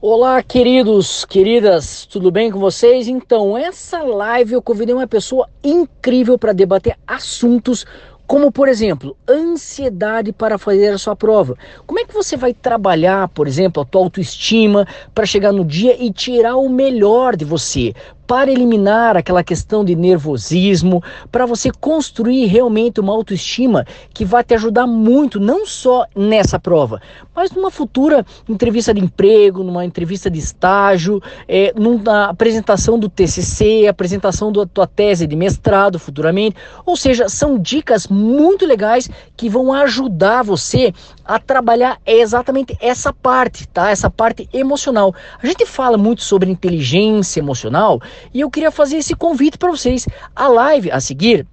Olá, queridos, queridas, tudo bem com vocês? Então, essa live eu convidei uma pessoa incrível para debater assuntos como, por exemplo, ansiedade para fazer a sua prova. Como é que você vai trabalhar, por exemplo, a tua autoestima para chegar no dia e tirar o melhor de você? Para eliminar aquela questão de nervosismo, para você construir realmente uma autoestima que vai te ajudar muito, não só nessa prova, mas numa futura entrevista de emprego, numa entrevista de estágio, é, numa apresentação do TCC, apresentação da tua tese de mestrado futuramente. Ou seja, são dicas muito legais que vão ajudar você a trabalhar exatamente essa parte, tá? Essa parte emocional. A gente fala muito sobre inteligência emocional e eu queria fazer esse convite para vocês. A live a seguir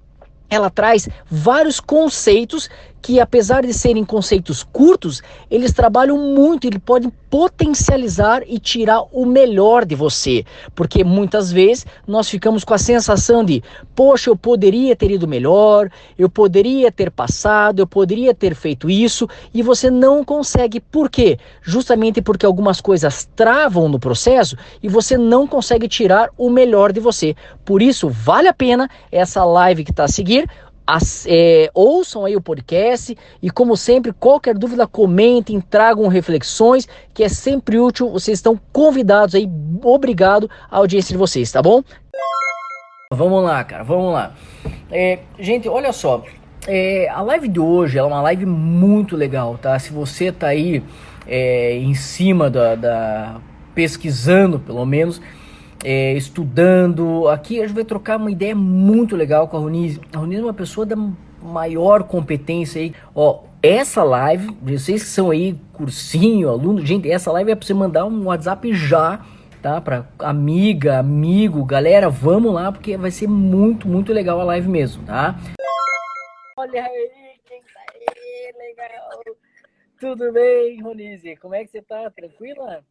ela traz vários conceitos que, apesar de serem conceitos curtos, eles trabalham muito, eles podem potencializar e tirar o melhor de você. Porque muitas vezes nós ficamos com a sensação de, poxa, eu poderia ter ido melhor, eu poderia ter passado, eu poderia ter feito isso, e você não consegue. Por quê? Justamente porque algumas coisas travam no processo e você não consegue tirar o melhor de você. Por isso, vale a pena essa live que está a seguir as, é, ouçam aí o podcast e, como sempre, qualquer dúvida, comentem, tragam reflexões, que é sempre útil. Vocês estão convidados aí. Obrigado à audiência de vocês, tá bom? Vamos lá, cara, vamos lá. É, gente, olha só. É, a live de hoje é uma live muito legal, tá? Se você tá aí é, em cima da, da pesquisando, pelo menos, é, estudando. Aqui a gente vai trocar uma ideia muito legal com a Ronise. A Ronise é uma pessoa da maior competência aí. Ó, essa live, vocês que são aí cursinho, aluno, gente, essa live é para você mandar um WhatsApp já, tá? Para amiga, amigo, galera, vamos lá porque vai ser muito, muito legal a live mesmo, tá? Olha aí, quem tá aí, legal. Tudo bem, Ronise? Como é que você tá? Tranquila?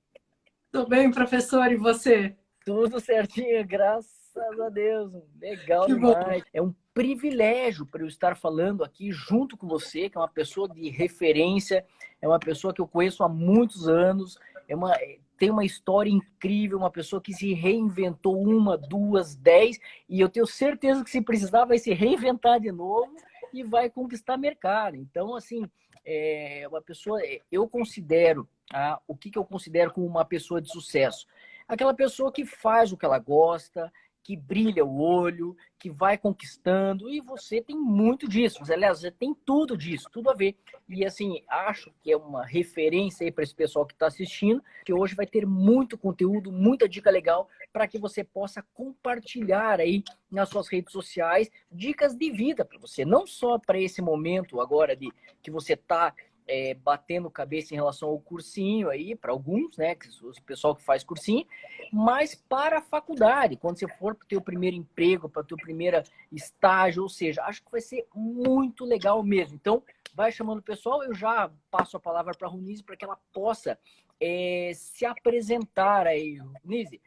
Tudo bem, professor, e você? Tudo certinho, graças a Deus. Legal que demais. Bom. É um privilégio para eu estar falando aqui junto com você, que é uma pessoa de referência, é uma pessoa que eu conheço há muitos anos, é uma, tem uma história incrível, uma pessoa que se reinventou uma, duas, dez, e eu tenho certeza que se precisar vai se reinventar de novo e vai conquistar mercado. Então, assim, é uma pessoa, eu considero, ah, o que, que eu considero como uma pessoa de sucesso? Aquela pessoa que faz o que ela gosta, que brilha o olho, que vai conquistando, e você tem muito disso. Aliás, você tem tudo disso, tudo a ver. E assim, acho que é uma referência aí para esse pessoal que está assistindo, que hoje vai ter muito conteúdo, muita dica legal para que você possa compartilhar aí nas suas redes sociais dicas de vida para você, não só para esse momento agora de que você está é, batendo cabeça em relação ao cursinho aí, para alguns, né? O pessoal que faz cursinho, mas para a faculdade, quando você for para o teu primeiro emprego, para o teu primeiro estágio, ou seja, acho que vai ser muito legal mesmo. Então, vai chamando o pessoal, eu já passo a palavra para a Runise para que ela possa é, se apresentar aí. Runise,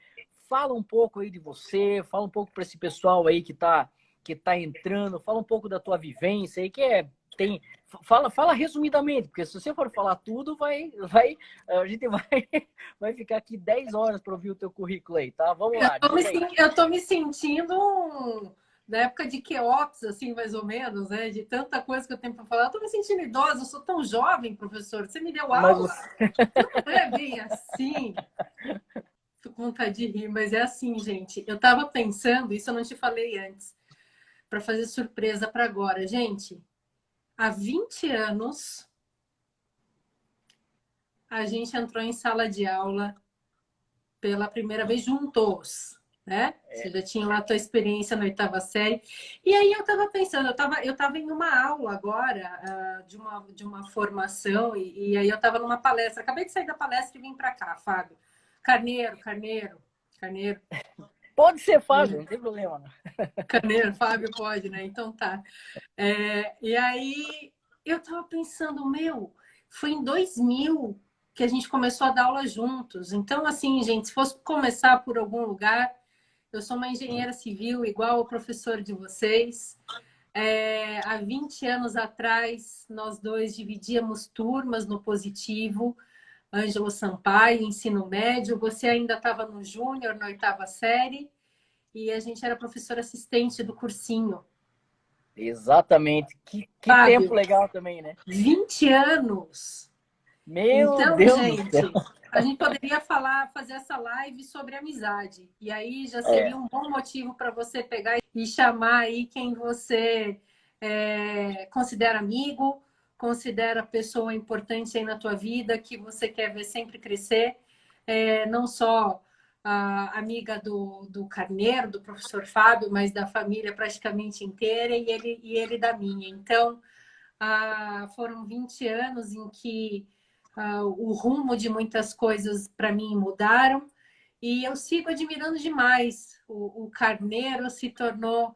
fala um pouco aí de você, fala um pouco para esse pessoal aí que está que tá entrando, fala um pouco da tua vivência aí, que é tem fala fala resumidamente, porque se você for falar tudo, vai vai a gente vai vai ficar aqui 10 horas para ouvir o teu currículo aí, tá? Vamos lá. Eu tô, me, eu tô me sentindo na época de Keops, assim, mais ou menos, né? De tanta coisa que eu tenho para falar. Eu tô me sentindo idosa, eu sou tão jovem, professor. Você me deu aula. Mas... Não é bem assim. Tô com vontade de rir, mas é assim, gente. Eu tava pensando, isso eu não te falei antes, para fazer surpresa para agora. Gente, há 20 anos, a gente entrou em sala de aula pela primeira vez juntos, né? É. Você já tinha lá a tua experiência na oitava série. E aí eu estava pensando, eu estava eu tava em uma aula agora uh, de, uma, de uma formação, e, e aí eu estava numa palestra. Acabei de sair da palestra e vim para cá, Fábio. Carneiro, Carneiro, Carneiro. Pode ser Fábio, não tem problema. Caneiro, Fábio pode, né? Então tá. É, e aí eu tava pensando, meu, foi em 2000 que a gente começou a dar aula juntos. Então, assim, gente, se fosse começar por algum lugar, eu sou uma engenheira civil igual o professor de vocês. É, há 20 anos atrás, nós dois dividíamos turmas no positivo Ângelo Sampaio, ensino médio. Você ainda estava no júnior, na oitava série, e a gente era professora assistente do cursinho. Exatamente. Que, que Fábio, tempo legal também, né? 20 anos. Meu então, Deus gente, a gente poderia falar, fazer essa live sobre amizade. E aí já seria é. um bom motivo para você pegar e chamar aí quem você é, considera amigo, considera pessoa importante aí na tua vida, que você quer ver sempre crescer. É, não só a amiga do, do Carneiro, do professor Fábio, mas da família praticamente inteira e ele, e ele da minha. Então, ah, foram 20 anos em que ah, o rumo de muitas coisas para mim mudaram e eu sigo admirando demais. O, o Carneiro se tornou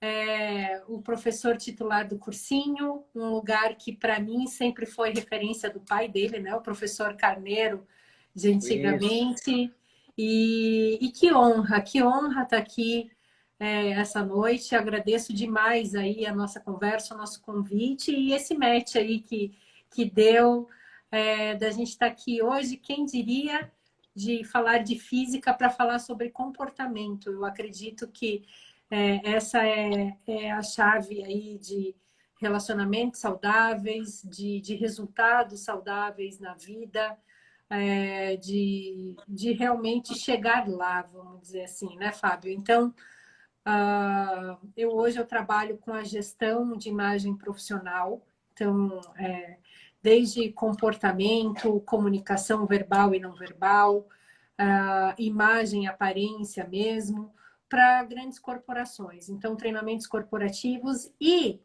é, o professor titular do cursinho, um lugar que para mim sempre foi referência do pai dele, né? O professor Carneiro de antigamente. E, e que honra, que honra estar tá aqui é, essa noite. Agradeço demais aí a nossa conversa, o nosso convite e esse match aí que, que deu é, da gente estar tá aqui hoje. Quem diria de falar de física para falar sobre comportamento? Eu acredito que é, essa é, é, a chave aí de relacionamentos saudáveis, de, de resultados saudáveis na vida é, de, de realmente chegar lá, vamos dizer assim, né, Fábio? Então, uh, eu hoje eu trabalho com a gestão de imagem profissional, então, é, desde comportamento, comunicação verbal e não verbal, uh, imagem, aparência mesmo, para grandes corporações. Então, treinamentos corporativos e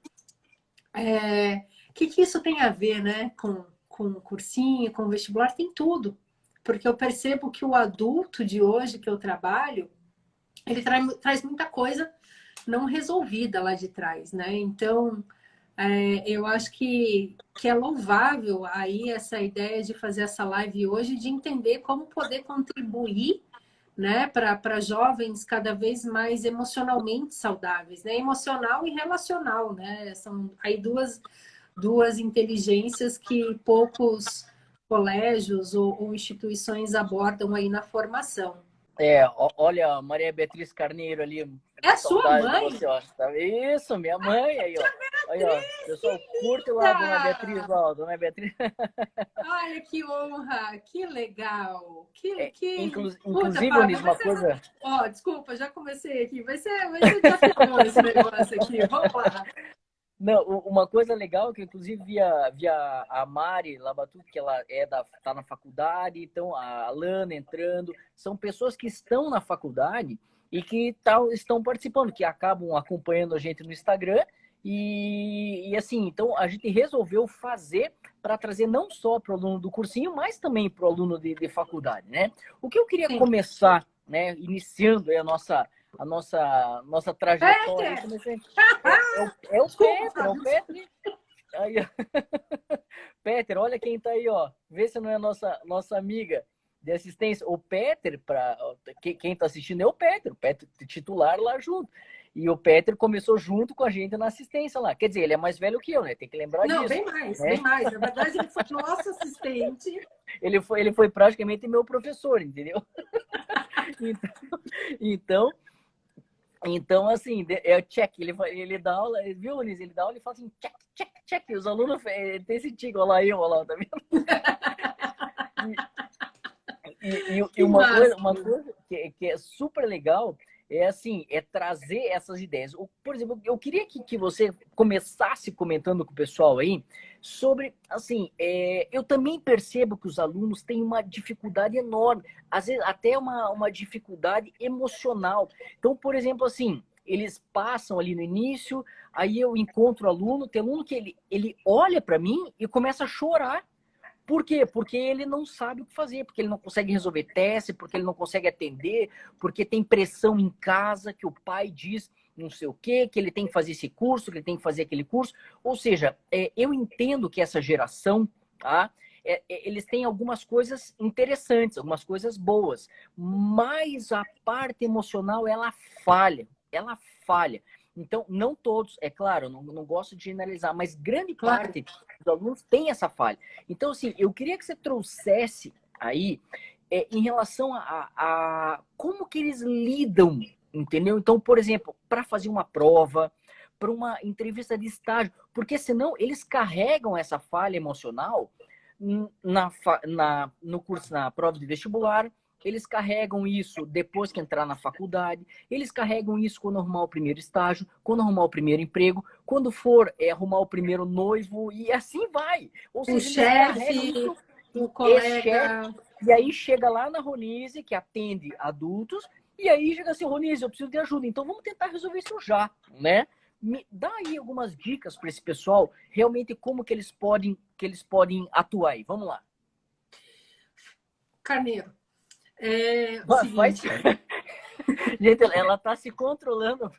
o é, que, que isso tem a ver né, com com cursinho, com vestibular, tem tudo. Porque eu percebo que o adulto de hoje que eu trabalho, ele traz, muita coisa não resolvida lá de trás, né? Então, é, eu acho que, que é louvável aí essa ideia de fazer essa live hoje, de entender como poder contribuir né, para jovens cada vez mais emocionalmente saudáveis, né? Emocional e relacional, né? São aí duas duas inteligências que poucos colégios ou, ou instituições abordam aí na formação. É, olha, Maria Beatriz Carneiro ali. É a sua mãe? Você, ó. Tá isso, minha mãe aí, ó. Aí, ó. Pessoal, curte lá, dona Beatriz, ó, dona Beatriz. Olha que honra, que legal. Que, é, que... Inclu inclusive, Fábio, uma coisa. Ó, desculpa, já comecei aqui. Vai ser, vai ser desafiador esse negócio aqui. Vamos lá. Não, uma coisa legal que inclusive via, via a Mari Labatu, que ela é da tá na faculdade, então a Lana entrando, são pessoas que estão na faculdade e que tal, estão participando, que acabam acompanhando a gente no Instagram e, e assim, então a gente resolveu fazer para trazer não só para o aluno do cursinho, mas também para o aluno de, de, faculdade, né? O que eu queria Sim. começar, né, iniciando a nossa a nossa, nossa trajetória. Comecei... É, é, o, é o Peter, é o Peter. Aí, Peter, olha quem tá aí, ó. Vê se não é nossa, nossa amiga de assistência. O Peter, para quem tá assistindo é o Peter, o Peter titular lá junto. E o Peter começou junto com a gente na assistência lá. Quer dizer, ele é mais velho que eu, né? Tem que lembrar não, disso. Não, bem mais, né? bem mais. Na verdade, ele foi nosso assistente. Ele foi, ele foi praticamente meu professor, entendeu? então, então então, assim, é o check, ele, ele dá aula, viu, Unis? Ele dá aula e fala assim, check, check, check. Os alunos ele tem esse tico, olha lá eu, olha lá, tá vendo? e, e, e uma, coisa, uma coisa que, que é super legal é assim, é trazer essas ideias. Por exemplo, eu queria que, que você começasse comentando com o pessoal aí sobre, assim, é, eu também percebo que os alunos têm uma dificuldade enorme, às vezes até uma, uma dificuldade emocional. Então, por exemplo, assim, eles passam ali no início, aí eu encontro o aluno, tem aluno que ele, ele olha para mim e começa a chorar por quê? Porque ele não sabe o que fazer, porque ele não consegue resolver teste, porque ele não consegue atender, porque tem pressão em casa que o pai diz não sei o quê, que ele tem que fazer esse curso, que ele tem que fazer aquele curso. Ou seja, é, eu entendo que essa geração, tá? É, é, eles têm algumas coisas interessantes, algumas coisas boas, mas a parte emocional ela falha, ela falha. Então, não todos, é claro, não, não gosto de generalizar, mas grande claro. parte dos alunos tem essa falha. Então, assim, eu queria que você trouxesse aí é, em relação a, a, como que eles lidam, entendeu? Então, por exemplo, para fazer uma prova, para uma entrevista de estágio, porque senão eles carregam essa falha emocional na, na, no curso, na prova de vestibular, eles carregam isso depois que entrar na faculdade, eles carregam isso quando arrumar o primeiro estágio, quando arrumar o primeiro emprego, quando for é, arrumar o primeiro noivo, e assim vai. Ou seja, o chefe, o colega. e aí chega lá na Ronise, que atende adultos, e aí chega assim, Ronise, eu preciso de ajuda, então vamos tentar resolver isso já, né? Me dá aí algumas dicas para esse pessoal, realmente como que eles podem, que eles podem atuar aí. Vamos lá. Carneiro, é, Vai, gente, ela tá se controlando,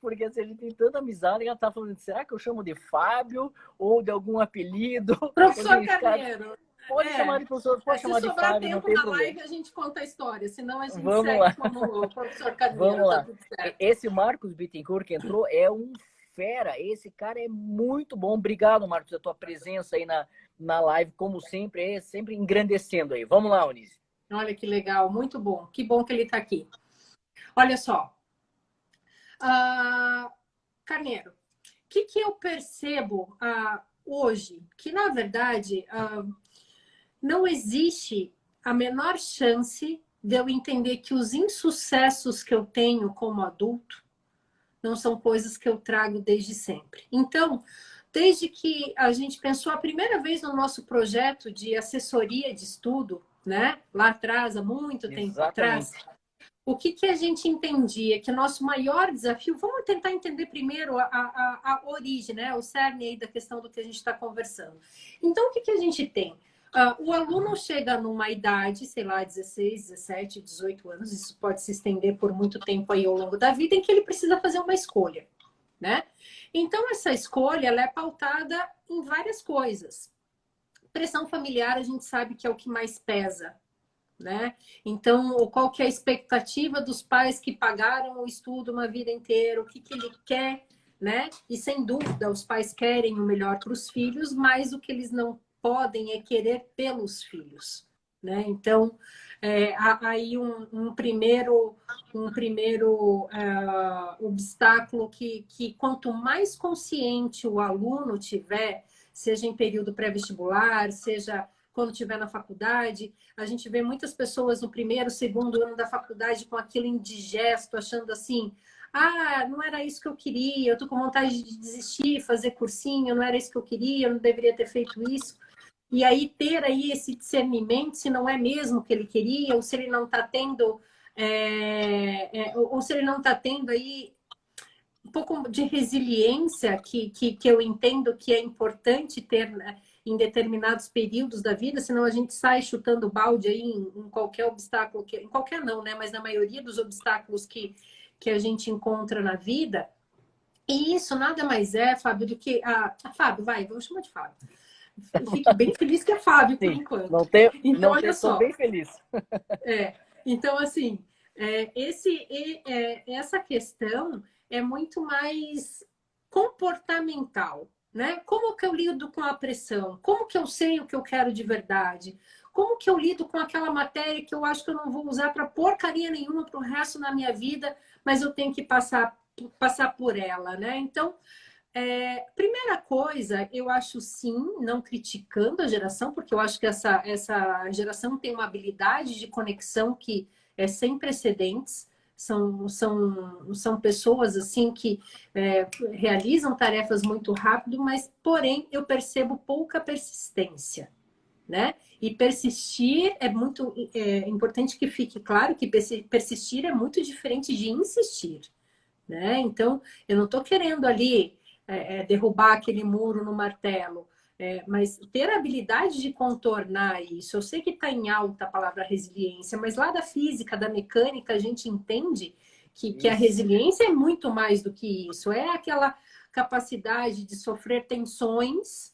porque assim, a gente tem tanta amizade, ela tá falando, será que eu chamo de Fábio ou de algum apelido? Professor Carneiro. Pode é. chamar de professor, pode é, chamar de Fábio, não tem na problema. live a gente conta a história, senão a gente Vamos segue lá. como o professor Carneiro. Vamos lá. Tá Esse Marcos Bittencourt que entrou é um fera. Esse cara é muito bom. Obrigado, Marcos, pela tua presença aí na, na live, como sempre, é sempre engrandecendo aí. Vamos lá, Onise. Olha que legal, muito bom. Que bom que ele está aqui. Olha só. Uh, Carneiro, o que, que eu percebo uh, hoje? Que, na verdade, uh, não existe a menor chance de eu entender que os insucessos que eu tenho como adulto não são coisas que eu trago desde sempre. Então, desde que a gente pensou a primeira vez no nosso projeto de assessoria de estudo, né? Lá atrás, há muito tempo Exatamente. atrás. O que, que a gente entendia? Que o nosso maior desafio, vamos tentar entender primeiro a, a, a origem, né? o cerne aí da questão do que a gente está conversando. Então, o que, que a gente tem? Uh, o aluno chega numa idade, sei lá, 16, 17, 18 anos, isso pode se estender por muito tempo aí ao longo da vida, em que ele precisa fazer uma escolha, né? Então, essa escolha, ela é pautada em várias coisas pressão familiar a gente sabe que é o que mais pesa, né? Então, qual que é a expectativa dos pais que pagaram o estudo uma vida inteira, o que, que ele quer, né? E sem dúvida, os pais querem o melhor para os filhos, mas o que eles não podem é querer pelos filhos, né? Então, é, aí um, um, primeiro, um primeiro uh, obstáculo que, que quanto mais consciente o aluno tiver seja em período pré-vestibular, seja quando estiver na faculdade. A gente vê muitas pessoas no primeiro, segundo ano da faculdade com aquilo indigesto, achando assim: ah, não era isso que eu queria, eu tô com vontade de desistir, fazer cursinho, não era isso que eu queria, eu não deveria ter feito isso. E aí ter aí esse discernimento se não é mesmo o que ele queria, ou se ele não está tendo, é, é, ou se ele não está tendo aí pouco de resiliência que, que, que eu entendo que é importante ter né, em determinados períodos da vida, senão a gente sai chutando balde aí em, em, qualquer obstáculo, que, em qualquer não, né? Mas na maioria dos obstáculos que, que a gente encontra na vida. E isso nada mais é, Fábio, do que. A, a Fábio, vai, vamos chamar de Fábio. Fique bem feliz que é Fábio, Sim, por enquanto. Não tenho, então, não tenho, só. bem feliz. É, então, assim, é, esse, é, essa questão é muito mais comportamental, né? Como que eu lido com a pressão? Como que eu sei o que eu quero de verdade? Como que eu lido com aquela matéria que eu acho que eu não vou usar para porcaria nenhuma para o resto da minha vida, mas eu tenho que passar, passar por ela, né? Então, é, primeira coisa, eu acho sim, não criticando a geração, porque eu acho que essa, essa geração tem uma habilidade de conexão que é sem precedentes são, são, são pessoas assim que é, realizam tarefas muito rápido, mas porém eu percebo pouca persistência, né? E persistir é muito é importante que fique claro que persistir é muito diferente de insistir, né? Então eu não estou querendo ali é, é, derrubar aquele muro no martelo, é, mas ter a habilidade de contornar isso, eu sei que está em alta a palavra resiliência, mas lá da física, da mecânica, a gente entende que, que a resiliência é muito mais do que isso. É aquela capacidade de sofrer tensões,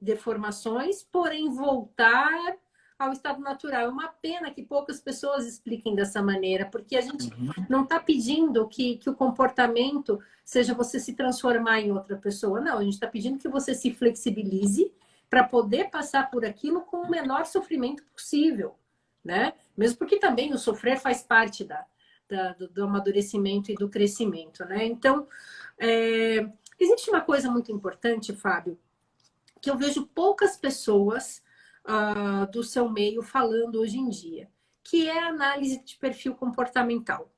deformações, porém voltar ao estado natural. É uma pena que poucas pessoas expliquem dessa maneira, porque a gente uhum. não está pedindo que, que o comportamento seja você se transformar em outra pessoa. Não, a gente está pedindo que você se flexibilize para poder passar por aquilo com o menor sofrimento possível, né? Mesmo porque também o sofrer faz parte da, da do, do, amadurecimento e do crescimento, né? Então, é, existe uma coisa muito importante, Fábio, que eu vejo poucas pessoas uh, do seu meio falando hoje em dia, que é a análise de perfil comportamental.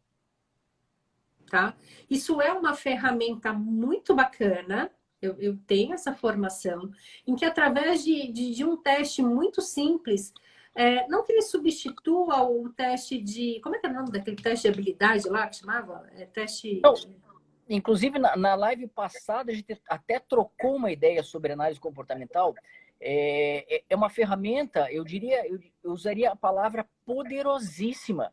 Tá? Isso é uma ferramenta muito bacana, eu, eu tenho essa formação, em que através de, de, de um teste muito simples, é, não que ele substitua o teste de. Como é que é o nome daquele teste de habilidade lá que chamava? É, teste. Não, inclusive, na, na live passada, a gente até trocou uma ideia sobre análise comportamental, é, é, é uma ferramenta, eu diria, eu, eu usaria a palavra poderosíssima,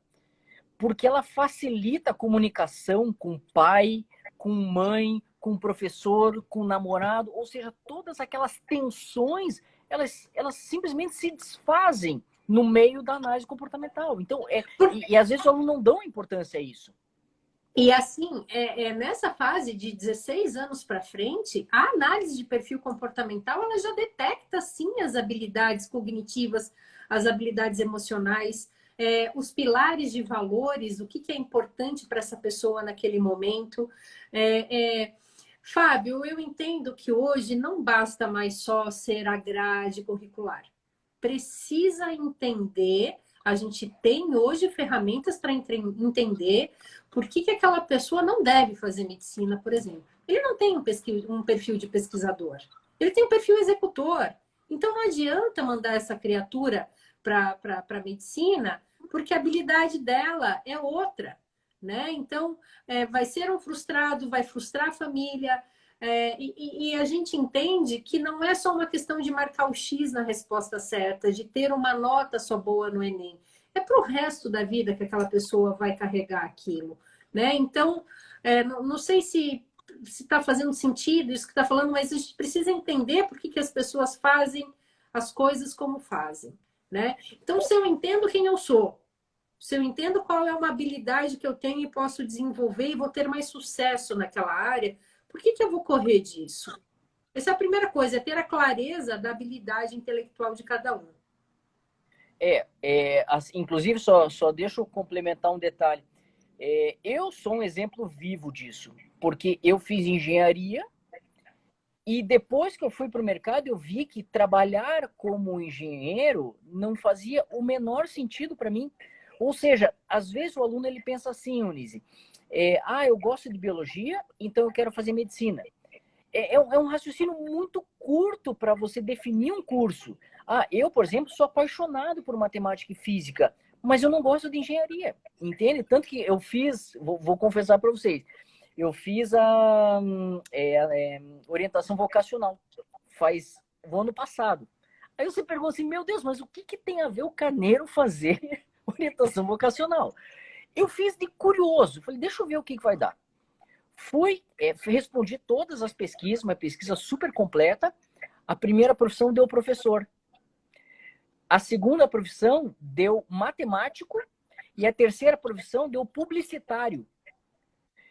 porque ela facilita a comunicação com pai, com mãe, com professor, com namorado, ou seja, todas aquelas tensões, elas, elas simplesmente se desfazem no meio da análise comportamental. Então, é, e, e às vezes o aluno não dão importância a isso. E assim, é, é, nessa fase de 16 anos para frente, a análise de perfil comportamental ela já detecta sim as habilidades cognitivas, as habilidades emocionais, é, os pilares de valores, o que, que é importante para essa pessoa naquele momento. É, é, Fábio, eu entendo que hoje não basta mais só ser a grade curricular. Precisa entender a gente tem hoje ferramentas para entender por que, que aquela pessoa não deve fazer medicina, por exemplo. Ele não tem um, um perfil de pesquisador, ele tem um perfil executor. Então não adianta mandar essa criatura para a medicina, porque a habilidade dela é outra. Né? Então, é, vai ser um frustrado, vai frustrar a família. É, e, e, a gente entende que não é só uma questão de marcar o X na resposta certa, de ter uma nota só boa no Enem é para o resto da vida que aquela pessoa vai carregar aquilo. Né? Então, é, não, sei se está fazendo sentido isso que está falando, mas a gente precisa entender por que, que as pessoas fazem as coisas como fazem. Né? Então, se eu entendo quem eu sou, se eu entendo qual é uma habilidade que eu tenho e posso desenvolver e vou ter mais sucesso naquela área, por que, que eu vou correr disso? Essa é a primeira coisa, é ter a clareza da habilidade intelectual de cada um. É, é inclusive, só, só deixa eu complementar um detalhe. É, eu sou um exemplo vivo disso, porque eu fiz engenharia e depois que eu fui para o mercado, eu vi que trabalhar como engenheiro não fazia o menor sentido para mim. Ou seja, às vezes o aluno ele pensa assim, Unise, é, ah, eu gosto de biologia, então eu quero fazer medicina. É, é, um, é um raciocínio muito curto para você definir um curso. Ah, eu, por exemplo, sou apaixonado por matemática e física, mas eu não gosto de engenharia, entende? Tanto que eu fiz, vou, vou confessar para vocês, eu fiz a é, é, orientação vocacional faz o ano passado. Aí você pergunta assim, meu Deus, mas o que, que tem a ver o carneiro fazer orientação vocacional? Eu fiz de curioso, falei, deixa eu ver o que, que vai dar. Fui, é, respondi todas as pesquisas, uma pesquisa super completa. A primeira profissão deu professor. A segunda profissão deu matemático e a terceira profissão deu publicitário.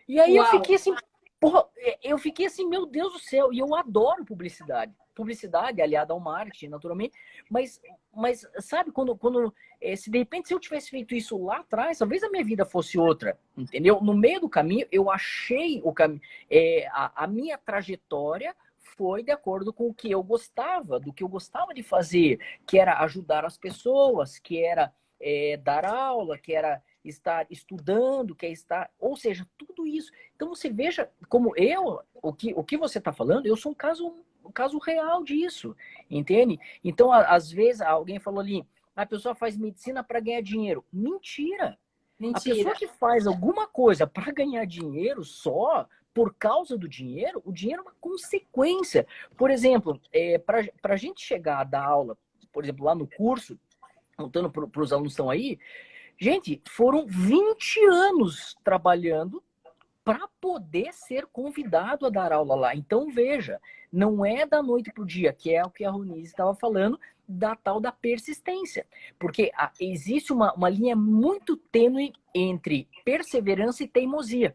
E aí Uau. eu fiquei assim, porra, eu fiquei assim, meu Deus do céu, e eu adoro publicidade. Publicidade aliada ao marketing, naturalmente, mas, mas sabe, quando, quando é, se de repente se eu tivesse feito isso lá atrás, talvez a minha vida fosse outra, entendeu? No meio do caminho, eu achei o caminho, é, a, a minha trajetória foi de acordo com o que eu gostava, do que eu gostava de fazer, que era ajudar as pessoas, que era é, dar aula, que era estar estudando, que é estar, ou seja, tudo isso. Então você veja como eu, o que, o que você está falando, eu sou um caso, um caso real disso, entende? Então às vezes alguém falou ali, a pessoa faz medicina para ganhar dinheiro. Mentira. Mentira. A pessoa que faz alguma coisa para ganhar dinheiro só, por causa do dinheiro, o dinheiro é uma consequência. Por exemplo, é, para a gente chegar a dar aula, por exemplo, lá no curso, contando para os alunos que estão aí, gente, foram 20 anos trabalhando para poder ser convidado a dar aula lá. Então, veja, não é da noite para o dia, que é o que a Ronise estava falando, da tal da persistência. Porque a, existe uma, uma linha muito tênue entre perseverança e teimosia.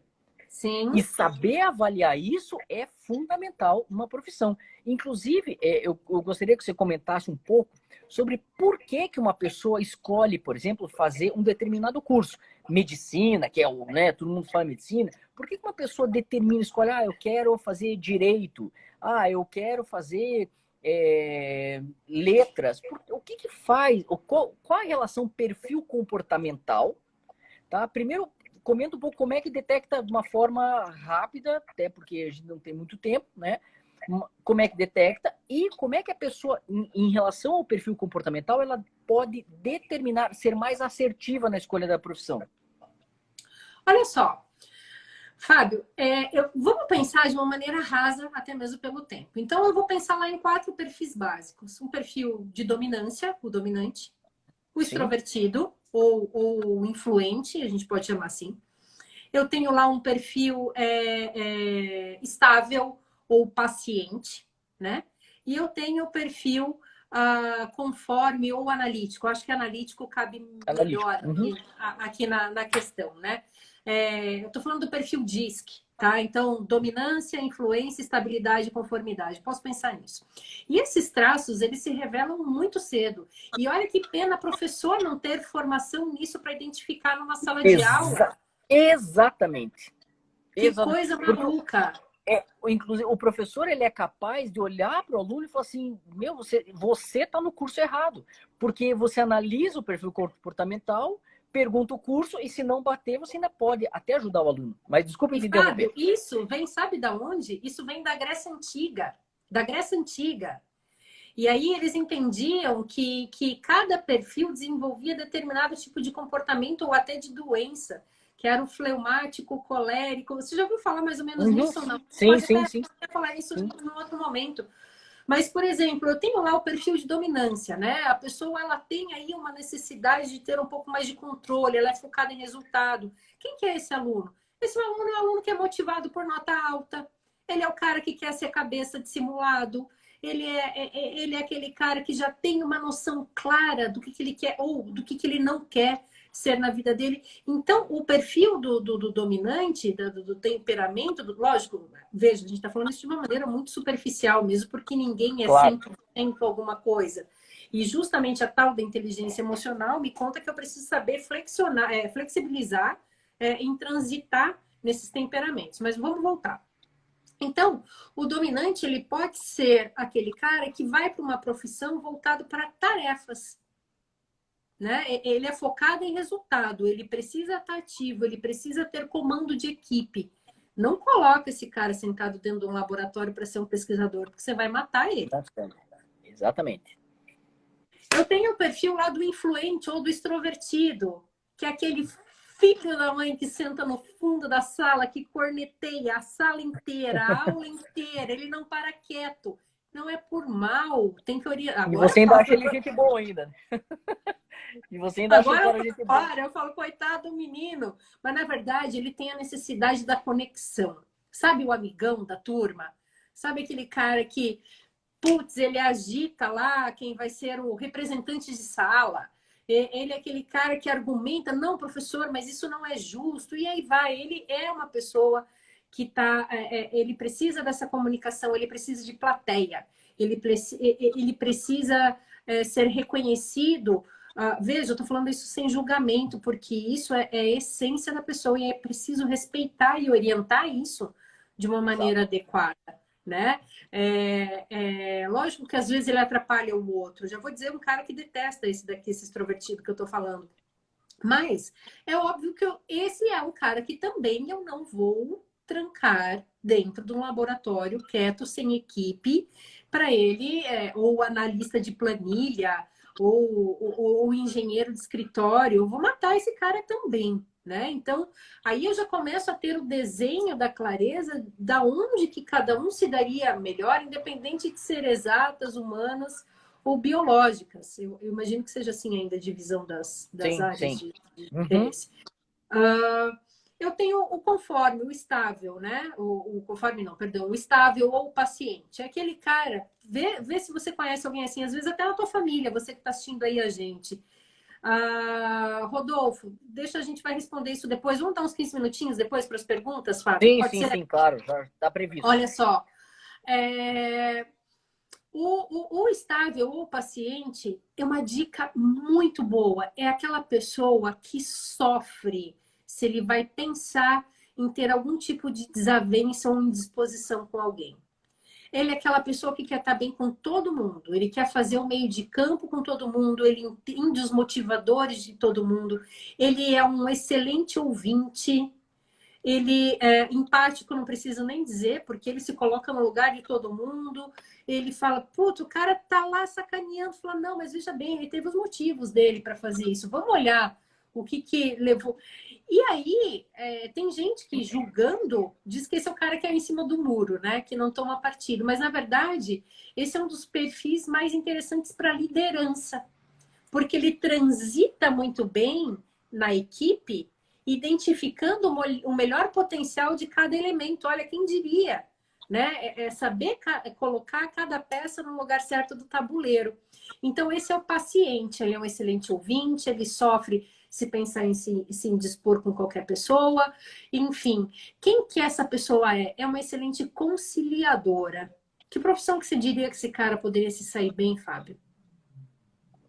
Sim. E saber avaliar isso é fundamental numa profissão. Inclusive, é, eu, gostaria que você comentasse um pouco sobre por que, que uma pessoa escolhe, por exemplo, fazer um determinado curso. Medicina, que é o, né, todo mundo fala medicina. Por que, que uma pessoa determina, escolhe, ah, eu quero fazer direito, ah, eu quero fazer é, letras. O que, que faz? Qual, qual a relação perfil comportamental? Tá? Primeiro, comenta um pouco como é que detecta de uma forma rápida, até porque a gente não tem muito tempo, né? Como é que detecta e como é que a pessoa, em, em relação ao perfil comportamental, ela pode determinar, ser mais assertiva na escolha da profissão. Olha só, Fábio, é, eu, vamos pensar de uma maneira rasa, até mesmo pelo tempo. Então, eu vou pensar lá em quatro perfis básicos: um perfil de dominância, o dominante, o extrovertido ou, ou influente, a gente pode chamar assim. Eu tenho lá um perfil é, é, estável ou paciente, né? E eu tenho o perfil uh, conforme ou analítico. Acho que analítico cabe analítico. melhor uhum. aqui, aqui na, na questão, né? É, eu estou falando do perfil DISC, tá? Então, dominância, influência, estabilidade e conformidade. Posso pensar nisso. E esses traços, eles se revelam muito cedo. E olha que pena professor não ter formação nisso para identificar numa sala Exa de aula. Exatamente. Que Exatamente. coisa maluca. É, inclusive, o professor ele é capaz de olhar para o aluno e falar assim: meu, você você está no curso errado, porque você analisa o perfil comportamental pergunta o curso e se não bater, você ainda pode até ajudar o aluno. Mas desculpe me interromper. Isso vem, sabe da onde? Isso vem da Grécia Antiga. Da Grécia Antiga. E aí eles entendiam que, que cada perfil desenvolvia determinado tipo de comportamento ou até de doença, que era o fleumático, o colérico. Você já ouviu falar mais ou menos uhum. nisso não? Sim, Pode sim, sim. falar isso sim. em outro momento. Mas, por exemplo, eu tenho lá o perfil de dominância, né? A pessoa ela tem aí uma necessidade de ter um pouco mais de controle, ela é focada em resultado. Quem que é esse aluno? Esse aluno é um aluno que é motivado por nota alta, ele é o cara que quer ser cabeça de simulado, ele é, é, é ele é aquele cara que já tem uma noção clara do que, que ele quer ou do que, que ele não quer ser na vida dele. Então, o perfil do, do, do dominante, do, do, temperamento, do, lógico, veja, a gente está falando isso de uma maneira muito superficial mesmo, porque ninguém é claro. 100% alguma coisa. E justamente a tal da inteligência emocional me conta que eu preciso saber flexionar, é, flexibilizar, é, em transitar nesses temperamentos. Mas vamos voltar. Então, o dominante ele pode ser aquele cara que vai para uma profissão voltado para tarefas né? Ele é focado em resultado, ele precisa estar ativo, ele precisa ter comando de equipe. Não coloca esse cara sentado dentro de um laboratório para ser um pesquisador, porque você vai matar ele. Exatamente. Eu tenho o perfil lá do influente ou do extrovertido, que é aquele filho da mãe que senta no fundo da sala, que corneteia a sala inteira, a aula inteira, ele não para quieto. Não é por mal, tem que orientar. E você ainda acha ele gente boa ainda. E você ainda Agora eu, gente para, eu falo, coitado do menino. Mas, na verdade, ele tem a necessidade da conexão. Sabe o amigão da turma? Sabe aquele cara que, putz, ele agita lá quem vai ser o representante de sala. Ele é aquele cara que argumenta, não, professor, mas isso não é justo. E aí vai, ele é uma pessoa que tá, é, é ele precisa dessa comunicação, ele precisa de plateia, ele, ele precisa é, ser reconhecido Uh, veja, eu estou falando isso sem julgamento, porque isso é, é, a essência da pessoa e é preciso respeitar e orientar isso de uma maneira adequada, né? É, é, lógico que às vezes ele atrapalha o outro. Já vou dizer um cara que detesta esse daqui, esse extrovertido que eu estou falando. Mas é óbvio que eu, esse é um cara que também eu não vou trancar dentro de um laboratório quieto, sem equipe, para ele, é, ou analista de planilha, ou, o engenheiro de escritório, eu vou matar esse cara também, né? Então, aí eu já começo a ter o desenho da clareza da onde que cada um se daria melhor, independente de ser exatas, humanas ou biológicas. Eu, eu imagino que seja assim ainda a divisão das, das sim, áreas sim. de, de uhum. Uh, eu tenho o conforme, o estável, né? O, o, conforme não, perdão, o estável ou o paciente. É aquele cara, vê, vê se você conhece alguém assim, às vezes até na tua família, você que está assistindo aí a gente. Ah, Rodolfo, deixa a gente vai responder isso depois. Vamos dar uns 15 minutinhos depois para as perguntas, Fábio? Sim, Pode sim, ser? sim, claro, já está previsto. Olha só. É... O, o, o, estável ou o paciente é uma dica muito boa. É aquela pessoa que sofre se ele vai pensar em ter algum tipo de desavença ou indisposição com alguém. Ele é aquela pessoa que quer estar bem com todo mundo, ele quer fazer o meio de campo com todo mundo, ele entende os motivadores de todo mundo, ele é um excelente ouvinte, ele é empático, não preciso nem dizer, porque ele se coloca no lugar de todo mundo, ele fala, puto, o cara tá lá sacaneando, fala, não, mas veja bem, ele teve os motivos dele para fazer isso, vamos olhar o que que levou. E aí, é, tem gente que julgando diz que esse é o cara que é em cima do muro, né? Que não toma partido. Mas, na verdade, esse é um dos perfis mais interessantes para liderança. Porque ele transita muito bem na equipe, identificando o melhor potencial de cada elemento. Olha, quem diria? Né? É, é saber é colocar cada peça no lugar certo do tabuleiro. Então, esse é o paciente, ele é um excelente ouvinte, ele sofre se pensar em se, se indispor com qualquer pessoa. Enfim, quem que essa pessoa é? É uma excelente conciliadora. Que profissão que você diria que esse cara poderia se sair bem, Fábio?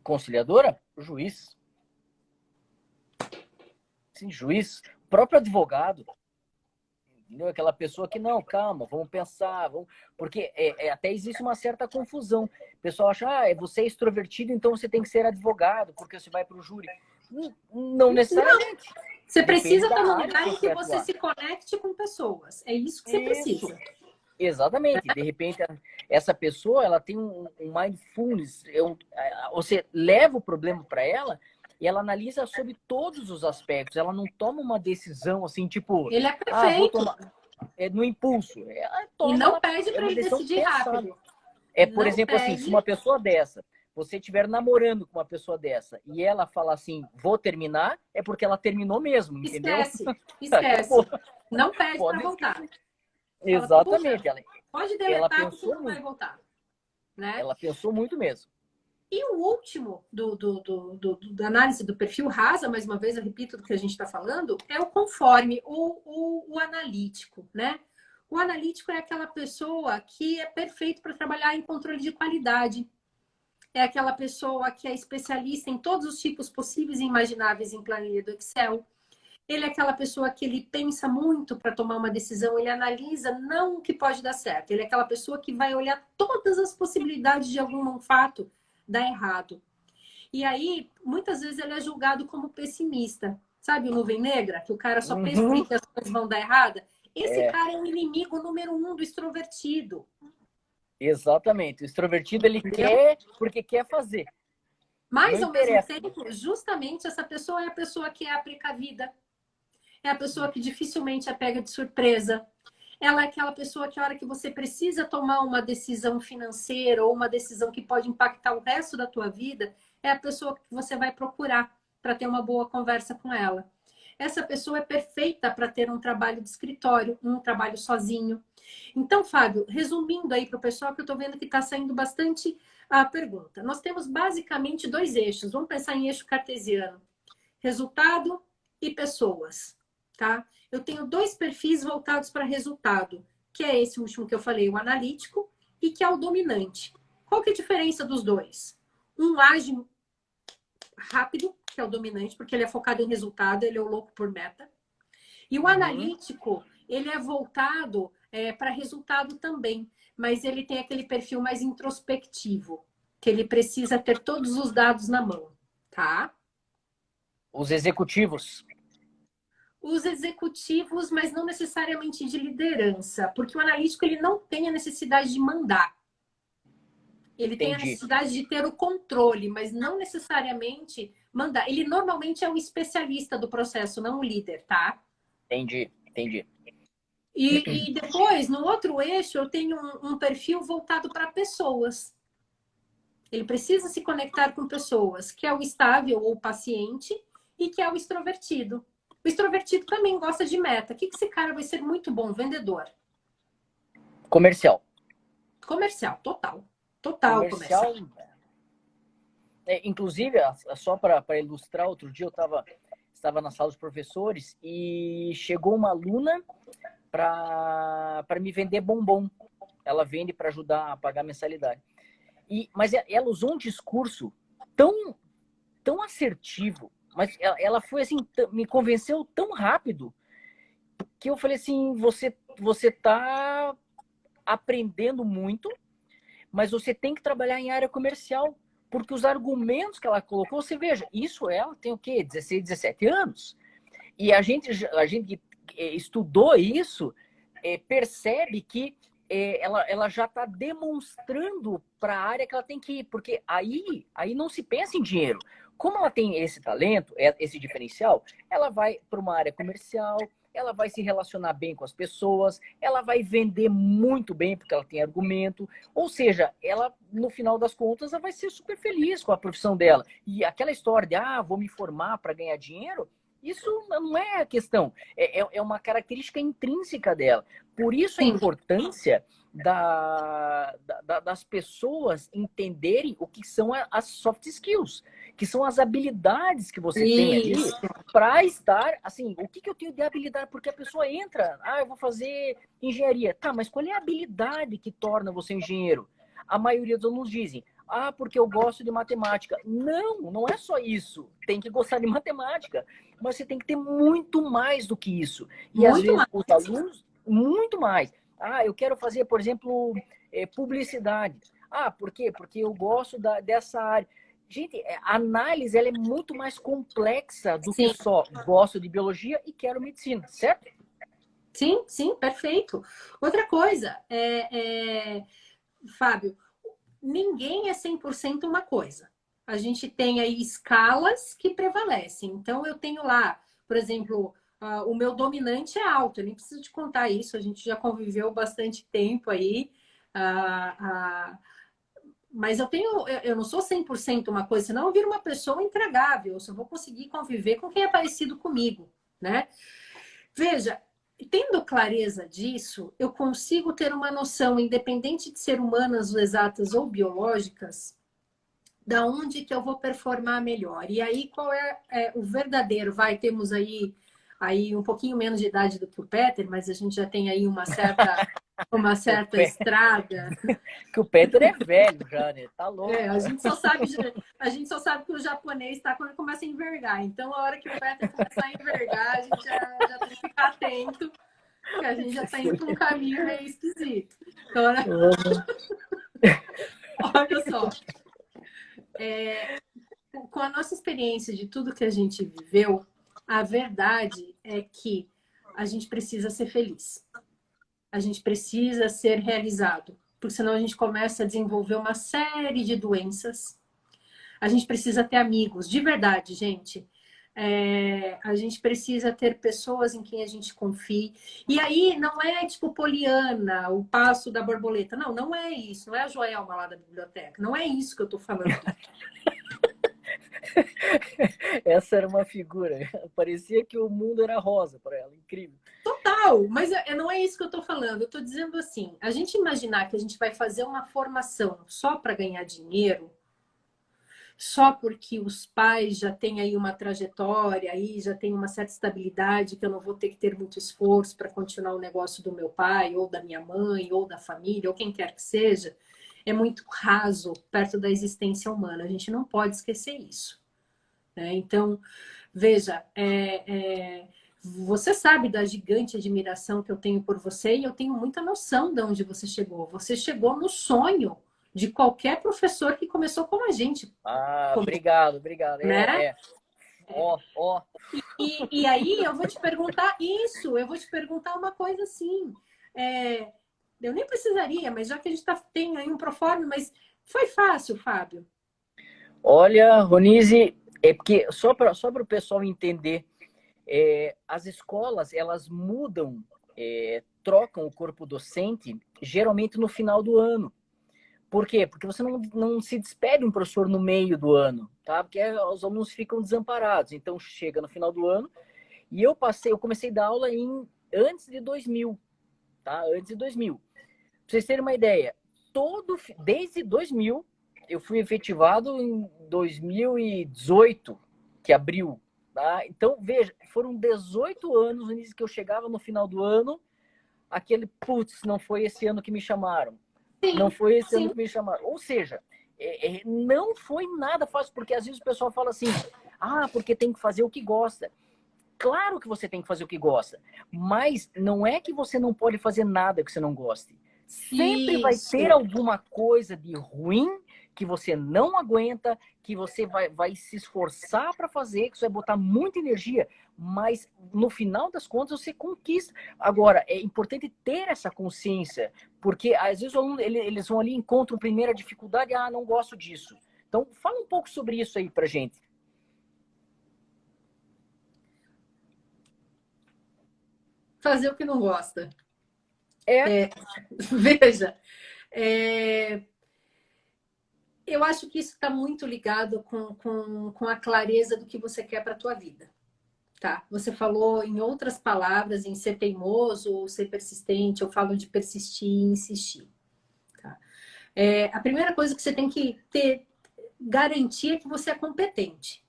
Conciliadora? Juiz. Sim, juiz. Próprio advogado. Entendeu? Aquela pessoa que, não, calma, vamos pensar. Vamos... Porque é, é, até existe uma certa confusão. O pessoal acha, ah, você é extrovertido, então você tem que ser advogado, porque você vai para o júri. Não necessariamente. Não. Você precisa estar num lugar em que você se conecte com pessoas. É isso que você isso. precisa. Exatamente. De repente, essa pessoa ela tem um, um mindfulness. você leva o problema para ela e ela analisa sobre todos os aspectos. Ela não toma uma decisão assim, tipo. Ele é perfeito. Ah, tomar... é no impulso. Ela toma e não pede para ele decidir pensada. rápido. É, por não exemplo, pede. assim, se uma pessoa dessa você estiver namorando com uma pessoa dessa e ela falar assim, vou terminar, é porque ela terminou mesmo, entendeu? Esquece, esquece. não pede para voltar. Exatamente. Ela, pode deletar ela pensou não vai voltar. Né? Ela pensou muito mesmo. E o último do, do, do, do, da análise do perfil rasa, mais uma vez, eu repito do que a gente está falando, é o conforme, o, o, o analítico, né? O analítico é aquela pessoa que é perfeito para trabalhar em controle de qualidade, é aquela pessoa que é especialista em todos os tipos possíveis e imagináveis em planilha do Excel. Ele é aquela pessoa que ele pensa muito para tomar uma decisão, ele analisa não o que pode dar certo. Ele é aquela pessoa que vai olhar todas as possibilidades de algum fato dar errado. E aí, muitas vezes ele é julgado como pessimista. Sabe o nuvem negra? Que o cara só pensa uhum. que as coisas vão dar errada? Esse é. cara é o inimigo número um do extrovertido. Exatamente. O extrovertido ele Entendeu? quer porque quer fazer. Mas Não ao interessa. mesmo tempo, justamente essa pessoa é a pessoa que é a precavida. É a pessoa que dificilmente é pega de surpresa. Ela é aquela pessoa que a hora que você precisa tomar uma decisão financeira ou uma decisão que pode impactar o resto da tua vida, é a pessoa que você vai procurar para ter uma boa conversa com ela. Essa pessoa é perfeita para ter um trabalho de escritório, um trabalho sozinho, então, Fábio, resumindo aí para o pessoal, que eu estou vendo que está saindo bastante a pergunta. Nós temos basicamente dois eixos. Vamos pensar em eixo cartesiano: resultado e pessoas. Tá? Eu tenho dois perfis voltados para resultado, que é esse último que eu falei, o analítico, e que é o dominante. Qual que é a diferença dos dois? Um age rápido, que é o dominante, porque ele é focado em resultado, ele é o louco por meta. E o uhum. analítico, ele é voltado é, para resultado também, mas ele tem aquele perfil mais introspectivo, que ele precisa ter todos os dados na mão, tá? Os executivos. Os executivos, mas não necessariamente de liderança, porque o analítico ele não tem a necessidade de mandar. Ele Entendi. tem a necessidade de ter o controle, mas não necessariamente mandar. Ele normalmente é o especialista do processo, não o líder, tá? Entendi, entendi. E, e depois, no outro eixo, eu tenho um, um perfil voltado para pessoas. Ele precisa se conectar com pessoas, que é o estável ou paciente e que é o extrovertido. O extrovertido também gosta de meta. O que, que esse cara vai ser muito bom? Vendedor. Comercial. Comercial, total. Total comercial. comercial. É, inclusive, só para ilustrar, outro dia eu tava, estava na sala dos professores e chegou uma aluna para me vender bombom. Ela vende para ajudar a pagar a mensalidade. E, mas ela usou um discurso tão, tão assertivo, mas ela, ela foi assim, me convenceu tão rápido que eu falei assim, você você está aprendendo muito, mas você tem que trabalhar em área comercial, porque os argumentos que ela colocou, você veja, isso ela tem o quê? 16, 17 anos. E a gente, a gente eh, estudou isso, é, percebe que é, ela, ela já está demonstrando para a área que ela tem que ir, porque aí, aí não se pensa em dinheiro. Como ela tem esse talento, esse diferencial, ela vai para uma área comercial, ela vai se relacionar bem com as pessoas, ela vai vender muito bem porque ela tem argumento, ou seja, ela no final das contas ela vai ser super feliz com a profissão dela. E aquela história de ah, vou me formar para ganhar dinheiro, isso não é a questão, é, é, é uma característica intrínseca dela. Por isso a importância da, da, das pessoas entenderem o que são as soft skills, que são as habilidades que você isso. tem ali para estar, assim, o que, que eu tenho de habilidade? Porque a pessoa entra, ah, eu vou fazer engenharia. Tá, mas qual é a habilidade que torna você engenheiro? A maioria dos alunos dizem, ah, porque eu gosto de matemática. Não, não é só isso. Tem que gostar de matemática, mas você tem que ter muito mais do que isso. E muito às vezes mais. os alunos, muito mais. Ah, eu quero fazer, por exemplo, é, publicidade. Ah, por quê? Porque eu gosto da, dessa área. Gente, é, a análise ela é muito mais complexa do sim. que só gosto de biologia e quero medicina, certo? Sim, sim, perfeito. Outra coisa, é, é, Fábio, ninguém é 100% uma coisa. A gente tem aí escalas que prevalecem. Então, eu tenho lá, por exemplo, uh, o meu dominante é alto. Eu nem preciso te contar isso, a gente já conviveu bastante tempo aí. Uh, uh, mas eu tenho, eu não sou 100% uma coisa, senão eu viro uma pessoa intragável, eu só vou conseguir conviver com quem é parecido comigo, né? Veja, tendo clareza disso, eu consigo ter uma noção, independente de ser humanas, exatas ou biológicas, da onde que eu vou performar melhor. E aí, qual é, é o verdadeiro? Vai, temos aí aí um pouquinho menos de idade do que o Peter, mas a gente já tem aí uma certa, uma certa estrada. Que o Peter é velho já, né? Tá louco. É, a gente só sabe, a gente só sabe que o japonês está quando começa a envergar. Então, a hora que o Peter começar a envergar, a gente já, já tem que ficar atento, porque a gente já está indo para um caminho meio esquisito. Então, olha, olha só. É, com a nossa experiência de tudo que a gente viveu, a verdade é que a gente precisa ser feliz. A gente precisa ser realizado, porque senão a gente começa a desenvolver uma série de doenças. A gente precisa ter amigos, de verdade, gente. É, a gente precisa ter pessoas em quem a gente confie. E aí não é tipo Poliana, o passo da borboleta. Não, não é isso. Não é a Joelma lá da biblioteca. Não é isso que eu tô falando. Essa era uma figura. Parecia que o mundo era rosa para ela. Incrível. Total, mas é, não é isso que eu estou falando. Eu estou dizendo assim: a gente imaginar que a gente vai fazer uma formação só para ganhar dinheiro, só porque os pais já têm aí uma trajetória, aí já tem uma certa estabilidade, que eu não vou ter que ter muito esforço para continuar o negócio do meu pai, ou da minha mãe, ou da família, ou quem quer que seja é muito raso perto da existência humana. A gente não pode esquecer isso. Né? Então, veja, é, é, você sabe da gigante admiração que eu tenho por você e eu tenho muita noção de onde você chegou. Você chegou no sonho de qualquer professor que começou como a gente. Ah, como... obrigado, obrigado. Né? É, Ó, ó. E, e, aí eu vou te perguntar isso, eu vou te perguntar uma coisa assim. É, eu nem precisaria, mas já que a gente tá, tem aí um proforme, mas foi fácil, Fábio? Olha, Ronise, é porque só para só o pessoal entender, é, as escolas elas mudam, é, trocam o corpo docente geralmente no final do ano. Por quê? Porque você não, não se despede um professor no meio do ano, tá? Porque os alunos ficam desamparados. Então chega no final do ano E eu passei, eu comecei a dar aula em antes de 2000, tá? Antes de 2000. Vocês terem uma ideia, todo desde 2000 eu fui efetivado em 2018, que abriu, tá? Então, veja, foram 18 anos no início que eu chegava no final do ano, aquele putz, não foi esse ano que me chamaram. Sim, não foi esse sim. ano que me chamaram. Ou seja, é, é, não foi nada fácil, porque às vezes o pessoal fala assim: ah, porque tem que fazer o que gosta. Claro que você tem que fazer o que gosta, mas não é que você não pode fazer nada que você não goste. Sempre Isso. vai ter alguma coisa de ruim que você não aguenta, que você vai, vai se esforçar para fazer, que você vai botar muita energia, mas no final das contas você conquista. Agora, é importante ter essa consciência, porque às vezes eles vão ali e encontram primeira dificuldade, ah, não gosto disso. Então, fala um pouco sobre isso aí para gente. Fazer o que não gosta. É. é veja, é, eu acho que isso está muito ligado com, com, com a clareza do que você quer para a tua vida. Tá? Você falou em outras palavras, em ser teimoso ou ser persistente, eu falo de persistir e insistir. Tá? É, a primeira coisa que você tem que ter garantia é que você é competente.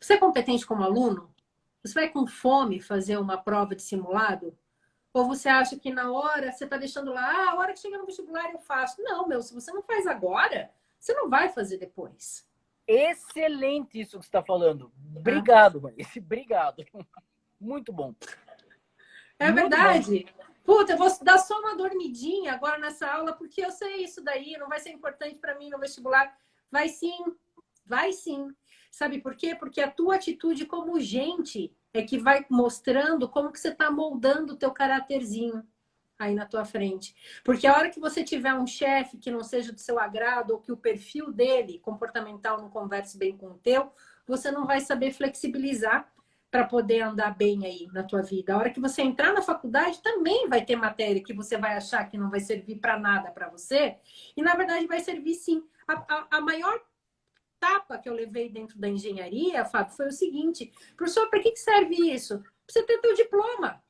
Você é competente como aluno? Você vai com fome fazer uma prova de simulado? Ou você acha que na hora você está deixando lá, ah, a hora que chega no vestibular eu faço? Não, meu, se você não faz agora, você não vai fazer depois. Excelente isso que você está falando. Obrigado, ah. Mãe. Obrigado. Muito bom. É Muito verdade. Bom. Puta, eu vou dar só uma dormidinha agora nessa aula, porque eu sei isso daí, não vai ser importante para mim no vestibular. Vai sim, vai sim. Sabe por quê? Porque a tua atitude como gente é que vai mostrando como que você está moldando o teu caráterzinho aí na tua frente. Porque a hora que você tiver um chefe que não seja do seu agrado ou que o perfil dele comportamental não converse bem com o teu, você não vai saber flexibilizar para poder andar bem aí na tua vida. A hora que você entrar na faculdade também vai ter matéria que você vai achar que não vai servir para nada para você e na verdade vai servir sim. A, a, a maior tapa que eu levei dentro da engenharia, Fábio, foi o seguinte: professor, para que serve isso? Você ter teu diploma.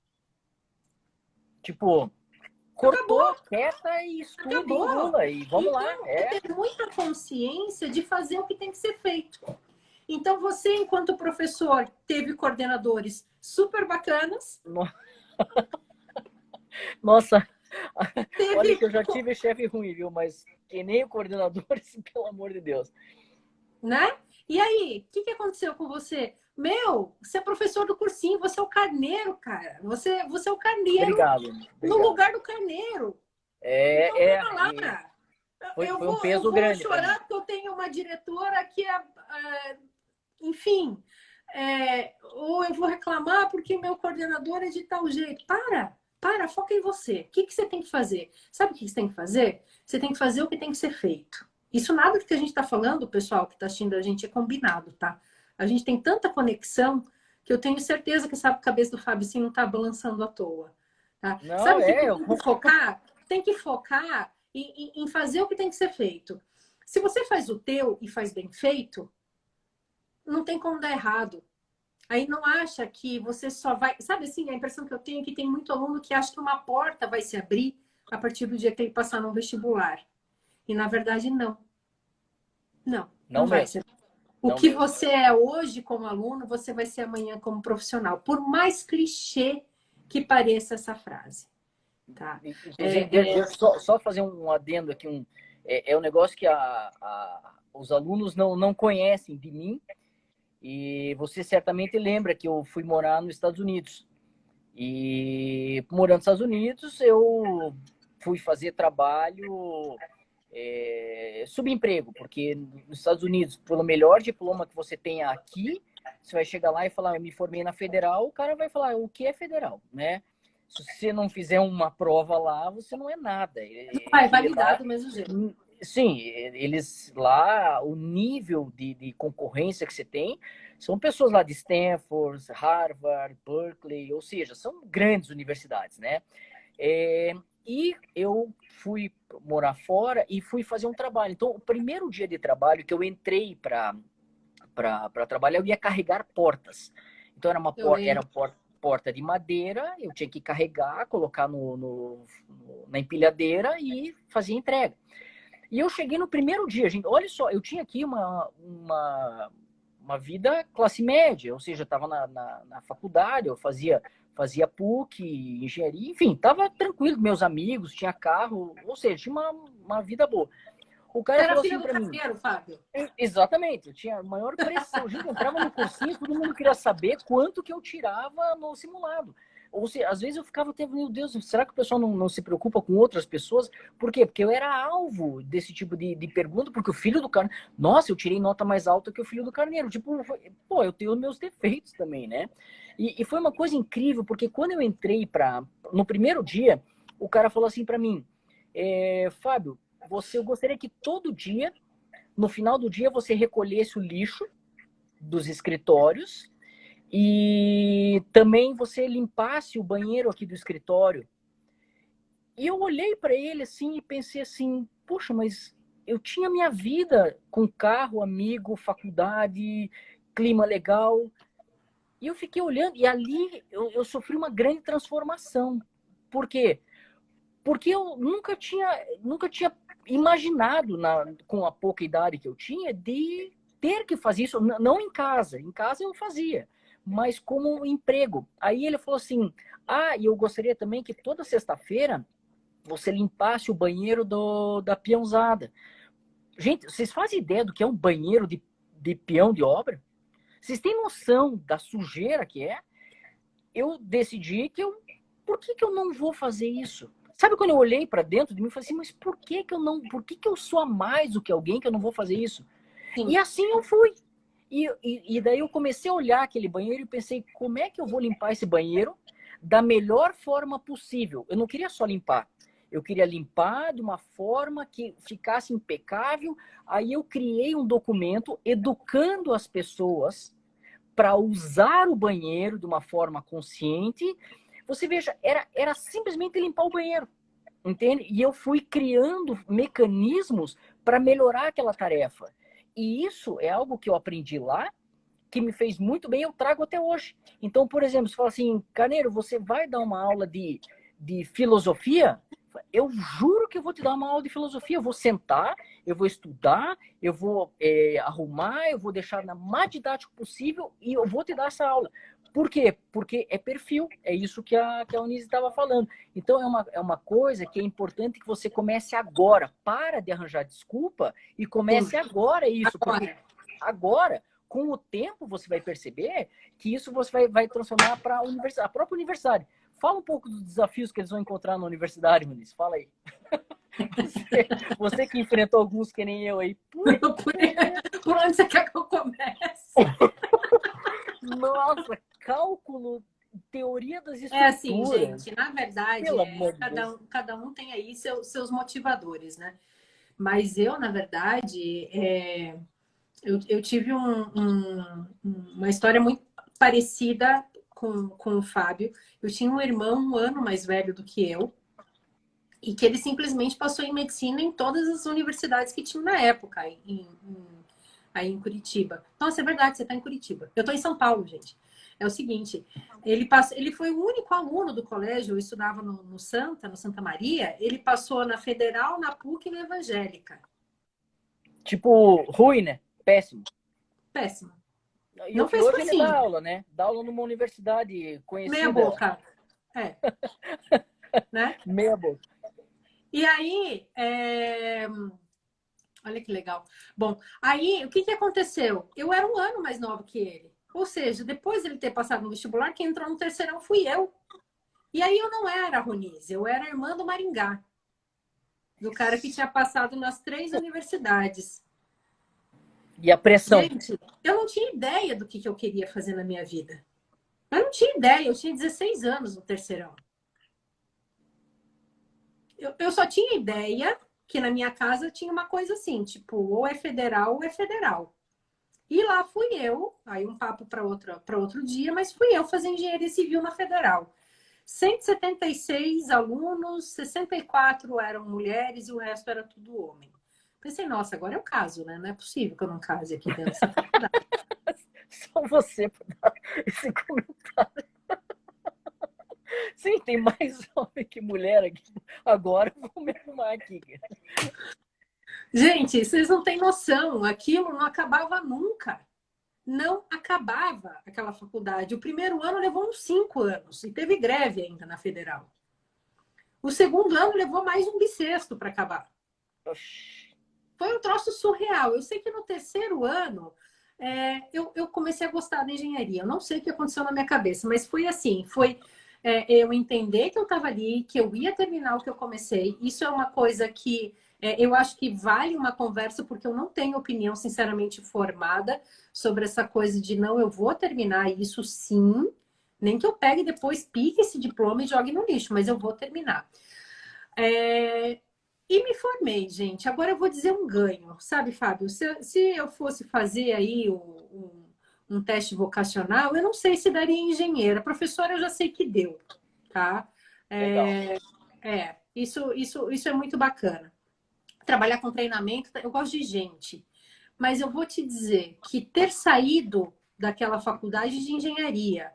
Tipo, cortou, Acabou. quieta e estuda Acabou. e e vamos então, lá. É. Ter muita consciência de fazer o que tem que ser feito. Então, você, enquanto professor, teve coordenadores super bacanas. Nossa, teve... olha que eu já tive chefe ruim, viu? Mas que nem o coordenador, pelo amor de Deus. Né? E aí, o que, que aconteceu com você? Meu, você é professor do cursinho, você é o carneiro, cara. Você, você é o carneiro obrigado, obrigado. no lugar do carneiro. É, então, é. Lá, foi, eu foi um vou, peso eu grande. Vou chorar porque eu tenho uma diretora que é, é enfim, é, ou eu vou reclamar porque meu coordenador é de tal jeito. Para, para, foca em você. O que, que você tem que fazer? Sabe o que você tem que fazer? Você tem que fazer o que tem que ser feito. Isso nada do que a gente está falando, pessoal que está assistindo a gente, é combinado, tá? A gente tem tanta conexão que eu tenho certeza que essa cabeça do Fábio sim não está balançando à toa. Tá? Não, Sabe é, que tem que focar? Tem que focar em, em fazer o que tem que ser feito. Se você faz o teu e faz bem feito, não tem como dar errado. Aí não acha que você só vai. Sabe assim, a impressão que eu tenho é que tem muito aluno que acha que uma porta vai se abrir a partir do dia que ele passar no vestibular. E na verdade, não. Não. Não, não vai ser. O não que mesmo. você é hoje como aluno, você vai ser amanhã como profissional. Por mais clichê que pareça essa frase. Tá? É, é... Só, só, fazer um adendo aqui. Um, é, é um negócio que a, a, os alunos não, não conhecem de mim. E você certamente lembra que eu fui morar nos Estados Unidos. E morando nos Estados Unidos, eu fui fazer trabalho é, subemprego, porque nos Estados Unidos, pelo melhor diploma que você tenha aqui, você vai chegar lá e falar, eu me formei na federal, o cara vai falar, o que é federal, né? Se você não fizer uma prova lá, você não é nada. Vai, validar do mesmo jeito. Sim, eles lá, o nível de, de concorrência que você tem, são pessoas lá de Stanford, Harvard, Berkeley, ou seja, são grandes universidades, né? É, e eu fui morar fora e fui fazer um trabalho. Então, o primeiro dia de trabalho que eu entrei para trabalhar, eu ia carregar portas. Então era uma porta, era por, porta de madeira, eu tinha que carregar, colocar no, no, no, na empilhadeira e fazer entrega. E eu cheguei no primeiro dia, gente. Olha só, eu tinha aqui uma, uma, uma vida classe média, ou seja, estava na, na, na, faculdade, eu fazia, fazia PUC, engenharia, enfim, estava tranquilo com meus amigos, tinha carro, ou seja, tinha uma, uma vida boa. O cara era filho assim do carteiro, Fábio. Exatamente, eu tinha maior pressão. Gente, entrava no cursinho, todo mundo queria saber quanto que eu tirava no simulado. Ou seja, às vezes eu ficava até, meu Deus, será que o pessoal não, não se preocupa com outras pessoas? Por quê? Porque eu era alvo desse tipo de, de pergunta, porque o filho do carneiro. Nossa, eu tirei nota mais alta que o filho do carneiro. Tipo, pô, eu tenho meus defeitos também, né? E, e foi uma coisa incrível, porque quando eu entrei para. No primeiro dia, o cara falou assim para mim: é, Fábio, você, eu gostaria que todo dia, no final do dia, você recolhesse o lixo dos escritórios e também você limpasse o banheiro aqui do escritório. E eu olhei para ele assim e pensei assim: poxa, mas eu tinha minha vida com carro, amigo, faculdade, clima legal. E eu fiquei olhando, e ali eu, eu sofri uma grande transformação. Por quê? Porque eu nunca tinha, nunca tinha imaginado, na, com a pouca idade que eu tinha, de ter que fazer isso, não em casa. Em casa eu fazia mas como um emprego. Aí ele falou assim: ah, e eu gostaria também que toda sexta-feira você limpasse o banheiro do, da peãozada. Gente, vocês fazem ideia do que é um banheiro de, de peão de obra? Vocês têm noção da sujeira que é? Eu decidi que eu. Por que, que eu não vou fazer isso? Sabe quando eu olhei para dentro de mim e falei assim, mas por que, que eu não. Por que, que eu sou a mais do que alguém que eu não vou fazer isso? Sim. E assim eu fui. E, e, e, daí eu comecei a olhar aquele banheiro e pensei, como é que eu vou limpar esse banheiro da melhor forma possível? Eu não queria só limpar, eu queria limpar de uma forma que ficasse impecável. Aí eu criei um documento educando as pessoas para usar o banheiro de uma forma consciente. Você veja, era, era simplesmente limpar o banheiro, entende? E eu fui criando mecanismos para melhorar aquela tarefa. E isso é algo que eu aprendi lá, que me fez muito bem, eu trago até hoje. Então, por exemplo, se fala assim, Caneiro, você vai dar uma aula de, de filosofia? Eu juro que eu vou te dar uma aula de filosofia. Eu vou sentar, eu vou estudar, eu vou é, arrumar, eu vou deixar na mais didático possível e eu vou te dar essa aula. Por quê? Porque é perfil, é isso que a, que a Unise estava falando. Então, é uma, é uma coisa que é importante que você comece agora. Para de arranjar desculpa e comece agora isso. Porque agora, com o tempo, você vai perceber que isso você vai, vai transformar para a própria universidade. Fala um pouco dos desafios que eles vão encontrar na universidade, Muniz. Fala aí. Você, você, que enfrentou alguns que nem eu aí. Por, por onde você quer que eu comece? Nossa, cálculo, teoria das estruturas. É assim, gente, na verdade, é, cada, um, cada um tem aí seu, seus motivadores, né? Mas eu, na verdade, é, eu, eu tive um, um, uma história muito parecida com, com o Fábio. Eu tinha um irmão um ano mais velho do que eu, e que ele simplesmente passou em medicina em todas as universidades que tinham na época, em, em, aí em Curitiba. Nossa, é verdade, você está em Curitiba. Eu estou em São Paulo, gente é o seguinte: ele, passou, ele foi o único aluno do colégio, eu estudava no, no Santa, no Santa Maria, ele passou na Federal, na PUC e na Evangélica. Tipo, ruim, né? Péssimo. Péssimo. E não fez hoje ele dá aula, né? Dá aula numa universidade conhecida. Meia boca. É. né? Meia boca. E aí, é... olha que legal. Bom, aí o que, que aconteceu? Eu era um ano mais nova que ele. Ou seja, depois de ele ter passado no vestibular, quem entrou no terceirão fui eu. E aí eu não era a Ronise, eu era a irmã do Maringá. Do cara que tinha passado nas três universidades. E a pressão? Gente, eu não tinha ideia do que, que eu queria fazer na minha vida. Eu não tinha ideia, eu tinha 16 anos no terceirão. Eu, eu só tinha ideia que na minha casa tinha uma coisa assim, tipo, ou é federal ou é federal. E lá fui eu, aí um papo para outro dia, mas fui eu fazer engenharia civil na Federal. 176 alunos, 64 eram mulheres e o resto era tudo homem. Pensei, nossa, agora é o caso, né? Não é possível que eu não case aqui dentro dessa faculdade. Só você esse comentário. Sim, tem mais homem que mulher aqui. Agora eu vou me arrumar aqui. Gente, vocês não têm noção. Aquilo não acabava nunca. Não acabava aquela faculdade. O primeiro ano levou uns cinco anos e teve greve ainda na federal. O segundo ano levou mais um bissexto para acabar. Foi um troço surreal. Eu sei que no terceiro ano é, eu, eu, comecei a gostar da engenharia. Eu não sei o que aconteceu na minha cabeça, mas foi assim: foi é, eu entender que eu estava ali, que eu ia terminar o que eu comecei. Isso é uma coisa que é, eu acho que vale uma conversa, porque eu não tenho opinião, sinceramente, formada sobre essa coisa de não, eu vou terminar isso sim. Nem que eu pegue depois, pique esse diploma e jogue no lixo, mas eu vou terminar. É, e me formei, gente. Agora eu vou dizer um ganho, sabe, Fábio? Se, se eu fosse fazer aí um, um teste vocacional, eu não sei se daria engenheira. Professora, eu já sei que deu, tá? É, é, isso, isso, isso é muito bacana. Trabalhar com treinamento, eu gosto de gente. Mas eu vou te dizer que ter saído daquela faculdade de engenharia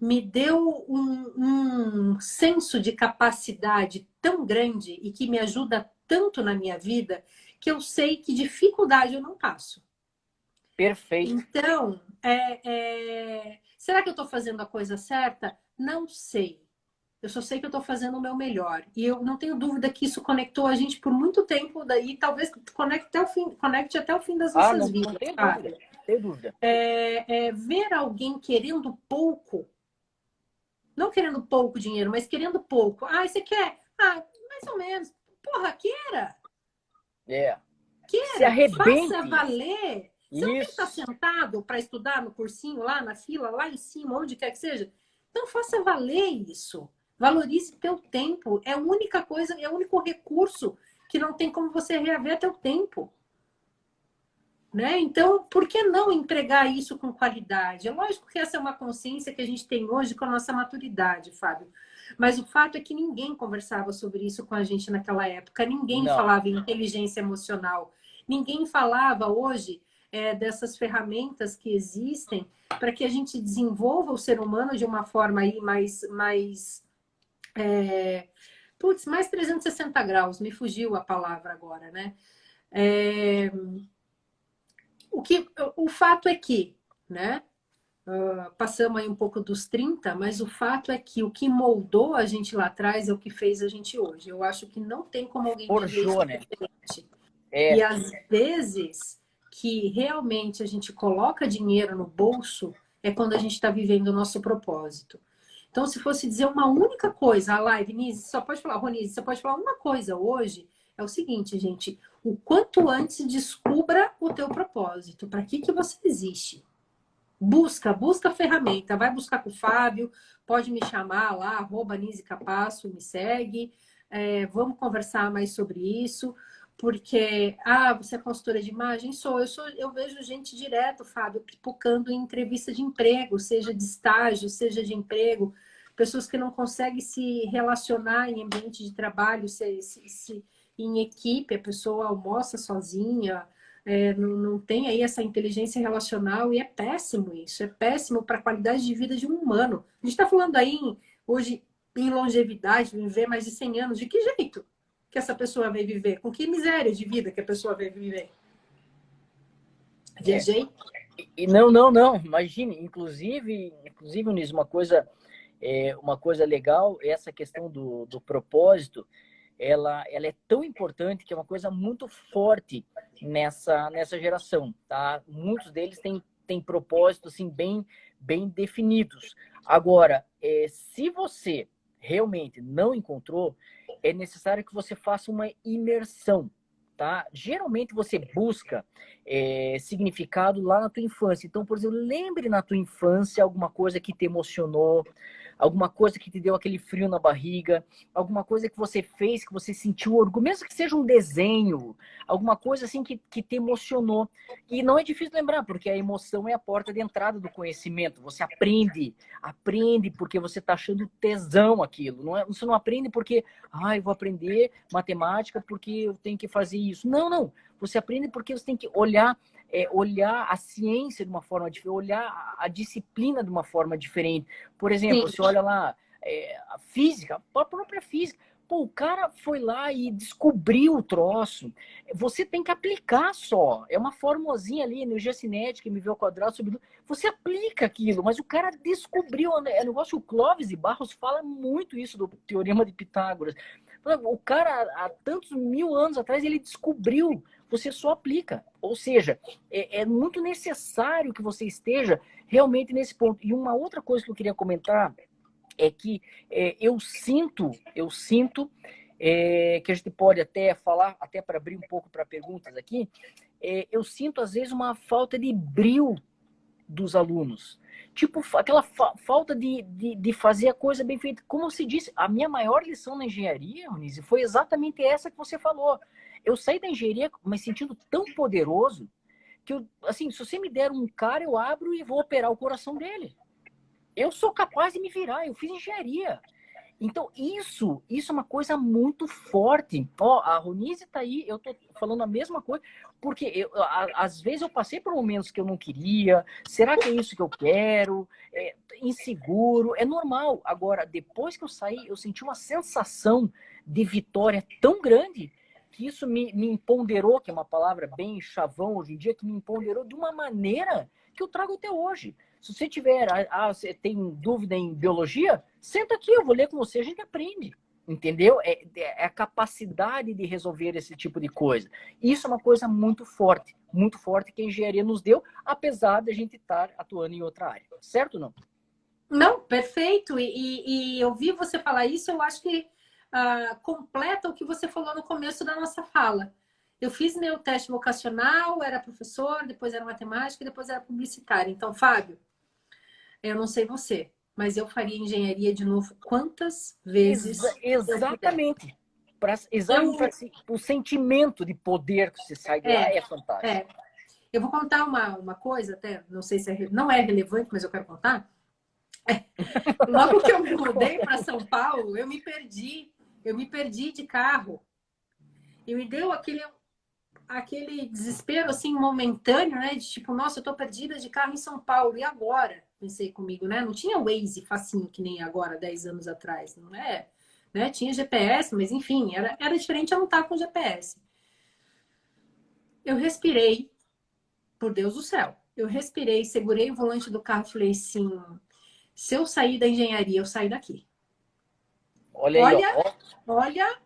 me deu um, um senso de capacidade tão grande e que me ajuda tanto na minha vida que eu sei que dificuldade eu não passo. Perfeito. Então, é, é... será que eu estou fazendo a coisa certa? Não sei. Eu só sei que eu estou fazendo o meu melhor. E eu não tenho dúvida que isso conectou a gente por muito tempo, daí talvez conecte até o fim, conecte até o fim das ah, nossas ah, não, vidas. Não tenho dúvida. Tenho dúvida. É, é, ver alguém querendo pouco, não querendo pouco dinheiro, mas querendo pouco. Ah, você quer? Ah, mais ou menos. Porra, queira. É. Queira. Se arrebente. Faça valer. Você não tem que estar sentado para estudar no cursinho, lá na fila, lá em cima, onde quer que seja. Então faça valer isso. Valorize teu tempo. É a única coisa, é o único recurso que não tem como você reaver teu tempo. Né? Então, por que não empregar isso com qualidade? É lógico que essa é uma consciência que a gente tem hoje com a nossa maturidade, Fábio. Mas o fato é que ninguém conversava sobre isso com a gente naquela época. Ninguém não. falava em inteligência emocional. Ninguém falava hoje é, dessas ferramentas que existem para que a gente desenvolva o ser humano de uma forma aí mais, mais é, putz, mais 360 graus, me fugiu a palavra agora, né? É, o, que, o fato é que, né? Uh, passamos aí um pouco dos 30, mas o fato é que o que moldou a gente lá atrás é o que fez a gente hoje. Eu acho que não tem como alguém Forjou, né? diferente. É. E às vezes que realmente a gente coloca dinheiro no bolso é quando a gente está vivendo o nosso propósito. Então, se fosse dizer uma única coisa, a live, Nise, só pode falar, Ronise, você pode falar uma coisa hoje, é o seguinte, gente, o quanto antes descubra o teu propósito, para que, que você existe. Busca, busca a ferramenta, vai buscar com o Fábio, pode me chamar lá, arroba Nise Capasso, me segue, é, vamos conversar mais sobre isso porque ah, você é consultora de imagem? Sou, eu sou, eu vejo gente direto, Fábio, pipocando em entrevista de emprego, seja de estágio, seja de emprego, pessoas que não conseguem se relacionar em ambiente de trabalho, se, se, se em equipe, a pessoa almoça sozinha, é, não, não tem aí essa inteligência relacional e é péssimo isso, é péssimo para a qualidade de vida de um humano. A gente está falando aí hoje em longevidade, viver mais de 100 anos, de que jeito? que essa pessoa vai viver? Com que miséria de vida que a pessoa vai viver? Viajei? É. Não, não, não. Imagine, inclusive, inclusive, Unis, uma coisa, é, uma coisa legal, essa questão do, do propósito, ela, ela é tão importante que é uma coisa muito forte nessa, nessa geração, tá? Muitos deles têm, têm propósitos, assim, bem, bem definidos. Agora, é, se você realmente não encontrou, é necessário que você faça uma imersão, tá? Geralmente você busca é, significado lá na tua infância. Então, por exemplo, lembre na tua infância alguma coisa que te emocionou, alguma coisa que te deu aquele frio na barriga, alguma coisa que você fez, que você sentiu orgulho, mesmo que seja um desenho, alguma coisa assim que, que te emocionou. E não é difícil lembrar, porque a emoção é a porta de entrada do conhecimento. Você aprende, aprende porque você está achando tesão aquilo. Não é, você não aprende porque, ah, eu vou aprender matemática porque eu tenho que fazer isso. Não, não. Você aprende porque você tem que olhar é, olhar a ciência de uma forma diferente, olhar a disciplina de uma forma diferente. Por exemplo, Sim. você olha lá é, a física, a própria física. Pô, o cara foi lá e descobriu o troço. Você tem que aplicar só. É uma formulazinha ali, energia cinética, MV ao quadrado sobre... Você aplica aquilo, mas o cara descobriu. É negócio, o Clóvis e Barros fala muito isso do teorema de Pitágoras. O cara, há tantos mil anos atrás, ele descobriu. Você só aplica. Ou seja, é, é muito necessário que você esteja realmente nesse ponto. E uma outra coisa que eu queria comentar é que é, eu sinto, eu sinto é, que a gente pode até falar, até para abrir um pouco para perguntas aqui, é, eu sinto às vezes uma falta de brilho dos alunos. Tipo, aquela fa falta de, de, de, fazer a coisa bem feita. Como você disse, a minha maior lição na engenharia, Ronise, foi exatamente essa que você falou. Eu saí da engenharia me sentindo tão poderoso que, eu, assim, se você me der um cara, eu abro e vou operar o coração dele. Eu sou capaz de me virar, eu fiz engenharia. Então, isso, isso é uma coisa muito forte. Ó, a Ronise tá aí, eu tô falando a mesma coisa, porque eu, a, às vezes eu passei por momentos que eu não queria. Será que é isso que eu quero? É, inseguro, é normal. Agora, depois que eu saí, eu senti uma sensação de vitória tão grande que isso me, me empoderou, que é uma palavra bem chavão hoje em dia, que me empoderou de uma maneira que eu trago até hoje. Se você tiver, ah, ah, você tem dúvida em biologia, senta aqui, eu vou ler com você, a gente aprende. Entendeu? É, é a capacidade de resolver esse tipo de coisa. Isso é uma coisa muito forte, muito forte que a engenharia nos deu, apesar de a gente estar atuando em outra área. Certo não? Não, perfeito. E, e, vi você falar isso, eu acho que uh, completa o que você falou no começo da nossa fala. Eu fiz meu teste vocacional, era professor, depois era matemática, depois era publicitário. Então, Fábio, eu não sei você, mas eu faria engenharia de novo quantas vezes? Exa exatamente. Pra, exatamente eu... o sentimento de poder que você sai de é, lá é fantástico. É. Eu vou contar uma, uma coisa, até não sei se é, não é relevante, mas eu quero contar. É. Logo que eu me mudei para São Paulo, eu me perdi. Eu me perdi de carro. E me deu aquele, aquele desespero assim momentâneo, né? De tipo, nossa, eu tô perdida de carro em São Paulo, e agora? Pensei comigo, né? Não tinha Waze facinho que nem agora, 10 anos atrás, não é? Né? Tinha GPS, mas enfim, era, era diferente eu não estar com GPS. Eu respirei, por Deus do céu. Eu respirei, segurei o volante do carro e falei assim: se eu sair da engenharia, eu saio daqui. Olha, aí, olha, olha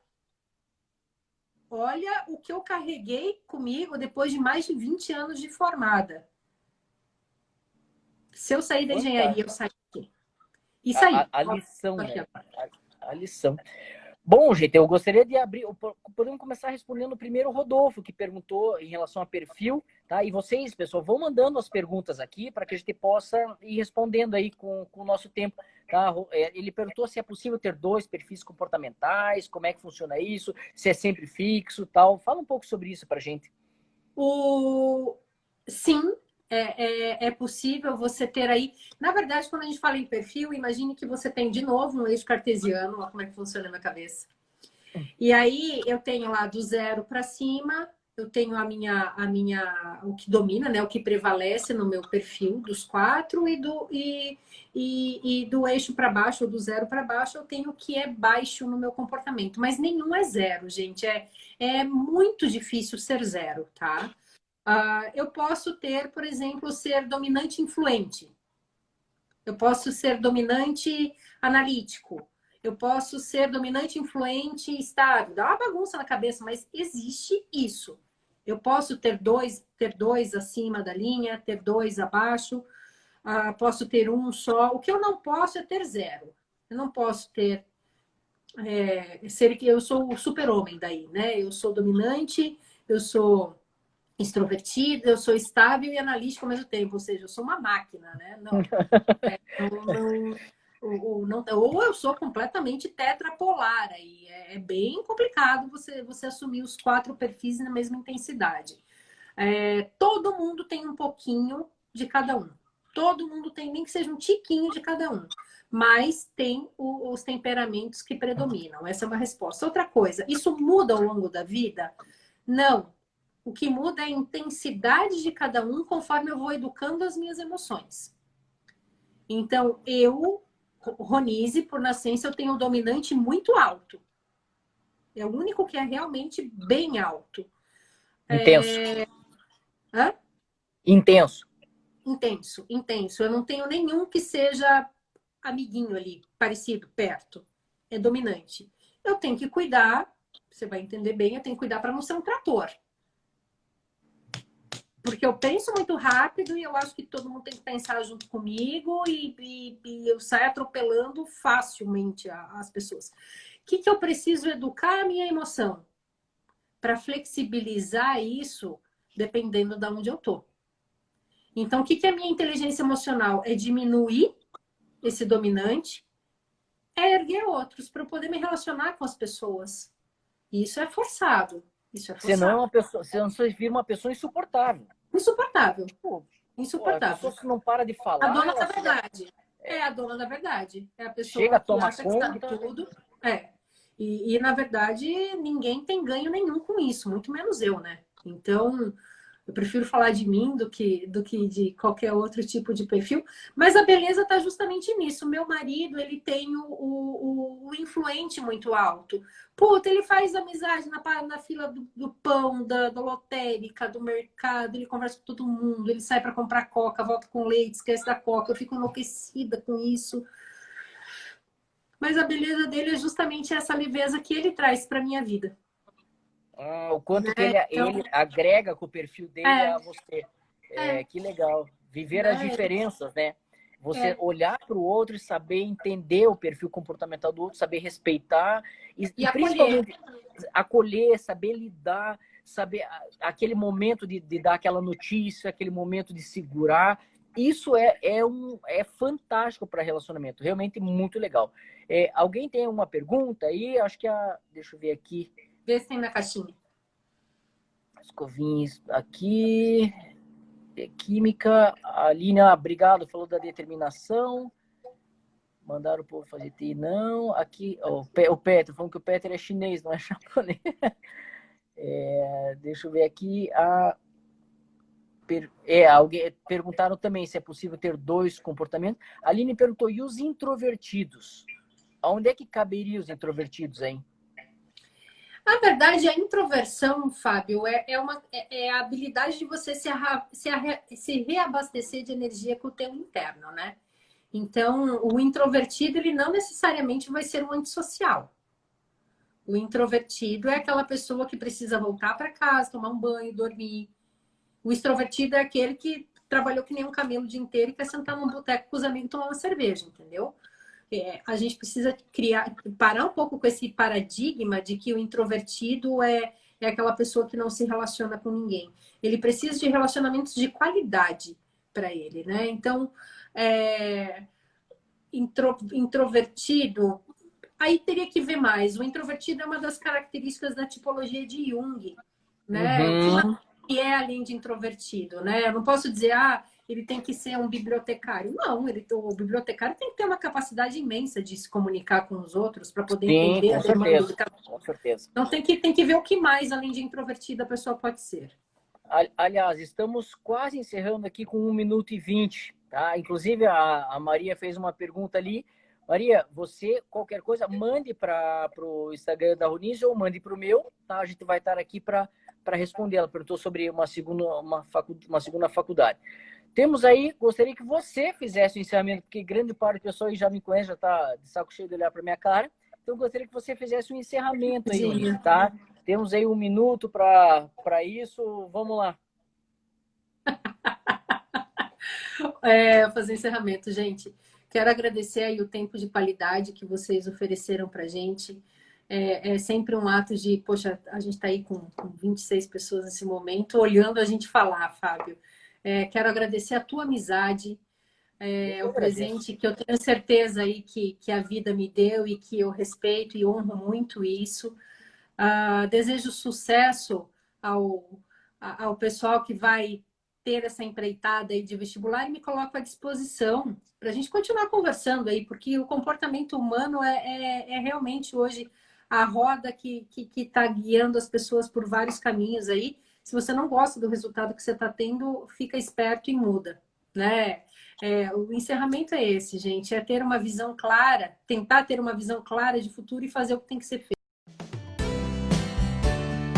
Olha o que eu carreguei comigo depois de mais de 20 anos de formada. Se eu sair da engenharia, eu saí aqui. E saí. A, a lição, né? a, a, lição. Bom, gente, eu gostaria de abrir. Podemos começar respondendo primeiro o Rodolfo, que perguntou em relação a perfil, tá? E vocês, pessoal, vão mandando as perguntas aqui para que a gente possa ir respondendo aí com, com o nosso tempo. Tá? É, ele perguntou se é possível ter dois perfis comportamentais, como é que funciona isso, se é sempre fixo tal. Fala um pouco sobre isso para gente. O... Sim, é, é, é, possível você ter aí. Na verdade, quando a gente fala em perfil, imagine que você tem de novo um eixo cartesiano, olha como é que funciona na minha cabeça. E aí eu tenho lá do zero para cima, eu tenho a minha, a minha, o que domina, né, o que prevalece no meu perfil dos quatro e do e, e, e do eixo para baixo ou do zero para baixo eu tenho o que é baixo no meu comportamento, mas nenhum é zero, gente. É, é muito difícil ser zero, tá? Uh, eu posso ter, por exemplo, ser dominante influente. Eu posso ser dominante analítico. Eu posso ser dominante, influente, estável. Dá uma bagunça na cabeça, mas existe isso. Eu posso ter dois, ter dois acima da linha, ter dois abaixo, uh, posso ter um só. O que eu não posso é ter zero. Eu não posso ter é, ser que eu sou o super-homem daí, né? Eu sou dominante, eu sou extrovertida, eu sou estável e analítica ao mesmo tempo, ou seja, eu sou uma máquina, né? Não, é, não, não ou, não, ou eu sou completamente tetrapolar, aí é, é, bem complicado você, você assumir os quatro perfis na mesma intensidade. É, todo mundo tem um pouquinho de cada um. Todo mundo tem, nem que seja um tiquinho de cada um. Mas tem o, os temperamentos que predominam. Essa é uma resposta. Outra coisa, isso muda ao longo da vida? Não. O que muda é a intensidade de cada um conforme eu vou educando as minhas emoções. Então, eu, Ronise, por nascença, eu tenho um dominante muito alto. É o único que é realmente bem alto. Intenso. É... Hã? Intenso. Intenso, intenso. Eu não tenho nenhum que seja amiguinho ali, parecido, perto. É dominante. Eu tenho que cuidar, você vai entender bem, eu tenho que cuidar para não ser um trator. Porque eu penso muito rápido e eu acho que todo mundo tem que pensar junto comigo e, e, e eu saio atropelando facilmente as pessoas. O que, que eu preciso educar a minha emoção? Para flexibilizar isso dependendo de onde eu tô. Então, o que, que é a minha inteligência emocional? É diminuir esse dominante, é erguer outros para eu poder me relacionar com as pessoas. E isso é forçado. Isso é forçado. Senão, uma pessoa, senão você vira uma pessoa insuportável. Insuportável. Pô, insuportável. Pô, a pessoa não para de falar. A dona da verdade. É a dona da verdade. É a pessoa Chega, que toma acha conta. que sabe tudo. É. E, e, na verdade, ninguém tem ganho nenhum com isso, muito menos eu, né? Então, eu prefiro falar de mim do que, do que de qualquer outro tipo de perfil. Mas a beleza está justamente nisso. Meu marido, ele tem o, o, o, influente muito alto. Puta, ele faz amizade na, na fila do, do pão, da, da lotérica, do mercado. Ele conversa com todo mundo. Ele sai para comprar coca, volta com leite, esquece da coca. Eu fico enlouquecida com isso. Mas a beleza dele é justamente essa leveza que ele traz para minha vida. Ah, o quanto né? que ele, então... ele, agrega com o perfil dele é. a você. É, é. Que legal. Viver as é. diferenças, né? Você é. olhar para o outro e saber entender o perfil comportamental do outro, saber respeitar e, e, e principalmente acolher, saber lidar, saber aquele momento de, de, dar aquela notícia, aquele momento de segurar. Isso é, é, um, é fantástico para relacionamento, realmente muito legal. É, alguém tem uma pergunta aí? Acho que a. Deixa eu ver aqui. Vê se tem na caixinha. Escovinhos aqui. Química. A Lina, obrigado, falou da determinação. Mandaram o povo fazer TI, não. Aqui, oh, o Petro, falando que o Petro é chinês, não é japonês. É, deixa eu ver aqui. A, é, alguém perguntaram também se é possível ter dois comportamentos. A Aline perguntou: e os introvertidos? Onde é que caberiam os introvertidos, hein? Na verdade, a introversão, Fábio, é, é, uma, é, é a habilidade de você se, arra, se, arra, se reabastecer de energia com o teu interno, né? Então, o introvertido, ele não necessariamente vai ser um antissocial. O introvertido é aquela pessoa que precisa voltar para casa, tomar um banho, dormir. O extrovertido é aquele que trabalhou que nem um camelo o dia inteiro e quer sentar num boteco com os amigos tomar uma cerveja, entendeu? É, a gente precisa criar, parar um pouco com esse paradigma de que o introvertido é, é aquela pessoa que não se relaciona com ninguém. Ele precisa de relacionamentos de qualidade para ele, né? Então, é, intro, introvertido, aí teria que ver mais. O introvertido é uma das características da tipologia de Jung, né? Uhum. Que é além de introvertido, né? Eu não posso dizer, ah, ele tem que ser um bibliotecário. Não, ele, o bibliotecário tem que ter uma capacidade imensa de se comunicar com os outros para poder Sim, entender a demanda do cada Com certeza. Então tem que, tem que ver o que mais, além de introvertida, a pessoa pode ser. Aliás, estamos quase encerrando aqui com um minuto e vinte. Tá? Inclusive, a, a Maria fez uma pergunta ali. Maria, você, qualquer coisa, mande para o Instagram da Runise ou mande para o meu, tá? A gente vai estar aqui para responder. Ela perguntou sobre uma segunda, uma, facu, uma segunda faculdade. Temos aí, gostaria que você fizesse o encerramento, porque grande parte do pessoal já me conhece, já está de saco cheio de olhar para minha cara. Então, gostaria que você fizesse um encerramento aí, Sim. tá? Temos aí um minuto para isso. Vamos lá. é, fazer encerramento, gente. Quero agradecer aí o tempo de qualidade que vocês ofereceram para gente. É, é, sempre um ato de, poxa, a gente está aí com, com 26 pessoas nesse momento, olhando a gente falar, Fábio. É, quero agradecer a tua amizade, é, o presente que eu tenho certeza aí que, que a vida me deu e que eu respeito e honro muito isso. Ah, desejo sucesso ao, ao pessoal que vai ter essa empreitada aí de vestibular e me coloco à disposição para a gente continuar conversando aí, porque o comportamento humano é, é, é realmente hoje a roda que está tá guiando as pessoas por vários caminhos aí Se você não gosta do resultado que você está tendo, fica esperto e muda, né? É, o encerramento é esse, gente, é ter uma visão clara, tentar ter uma visão clara de futuro e fazer o que tem que ser feito.